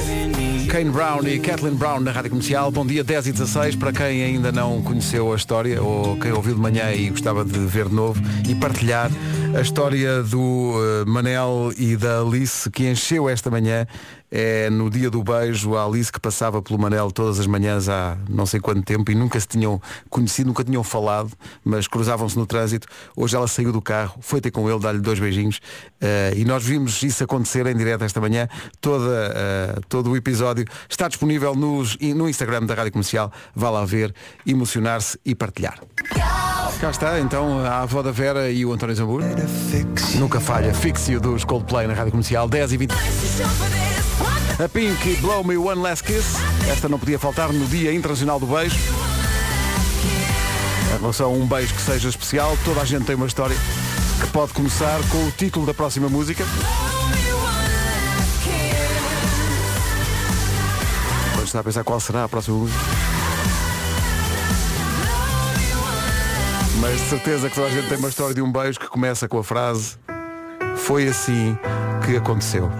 [SPEAKER 1] Kane Brown e Kathleen Brown na Rádio Comercial. Bom dia, 10 e 16. Para quem ainda não conheceu a história ou quem ouviu de manhã e gostava de ver de novo e partilhar a história do eh, Manel e da Alice que encheu esta manhã. É no dia do beijo, a Alice que passava pelo Manel todas as manhãs há não sei quanto tempo e nunca se tinham conhecido, nunca tinham falado, mas cruzavam-se no trânsito. Hoje ela saiu do carro, foi ter com ele, dar-lhe dois beijinhos eh, e nós vimos isso acontecer em direto esta manhã. Toda, eh, todo o episódio está disponível nos, no Instagram da Rádio Comercial. Vá lá ver, emocionar-se e partilhar. Cá está, então, a avó da Vera e o António Zambujo. Nunca falha. Fixe-o dos Coldplay na Rádio Comercial, 10 e 20. A Pink Blow Me One Last Kiss. Esta não podia faltar no Dia Internacional do Beijo. Em relação a um beijo que seja especial, toda a gente tem uma história que pode começar com o título da próxima música. Quando está a pensar qual será a próxima música. Mas de certeza que toda a gente tem uma história de um beijo que começa com a frase Foi assim que aconteceu.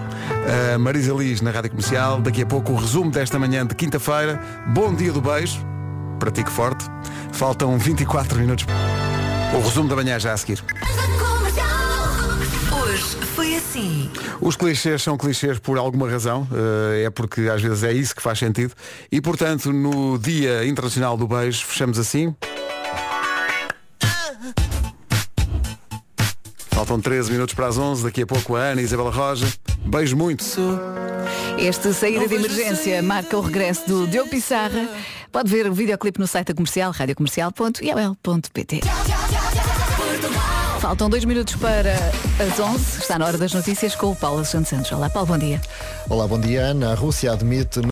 [SPEAKER 1] A Marisa Liz na Rádio Comercial, daqui a pouco o resumo desta manhã de quinta-feira. Bom dia do beijo, pratique forte. Faltam 24 minutos. O resumo da manhã já a seguir.
[SPEAKER 15] Hoje foi assim.
[SPEAKER 1] Os clichês são clichês por alguma razão, eh, é porque às vezes é isso que faz sentido. E portanto, no Dia Internacional do Beijo, fechamos assim. Faltam 13 minutos para as 11, daqui a pouco a Ana e Isabela Roja. Beijo muito.
[SPEAKER 5] Este saída de emergência marca o regresso do Diogo Pissarra. Pode ver o videoclipe no site da comercial, radiocomercial.iol.pt. Faltam dois minutos para as 11. Está na hora das notícias com o Paulo Santos Santos. Olá, Paulo, bom dia.
[SPEAKER 16] Olá, bom dia, Ana. A Rússia admite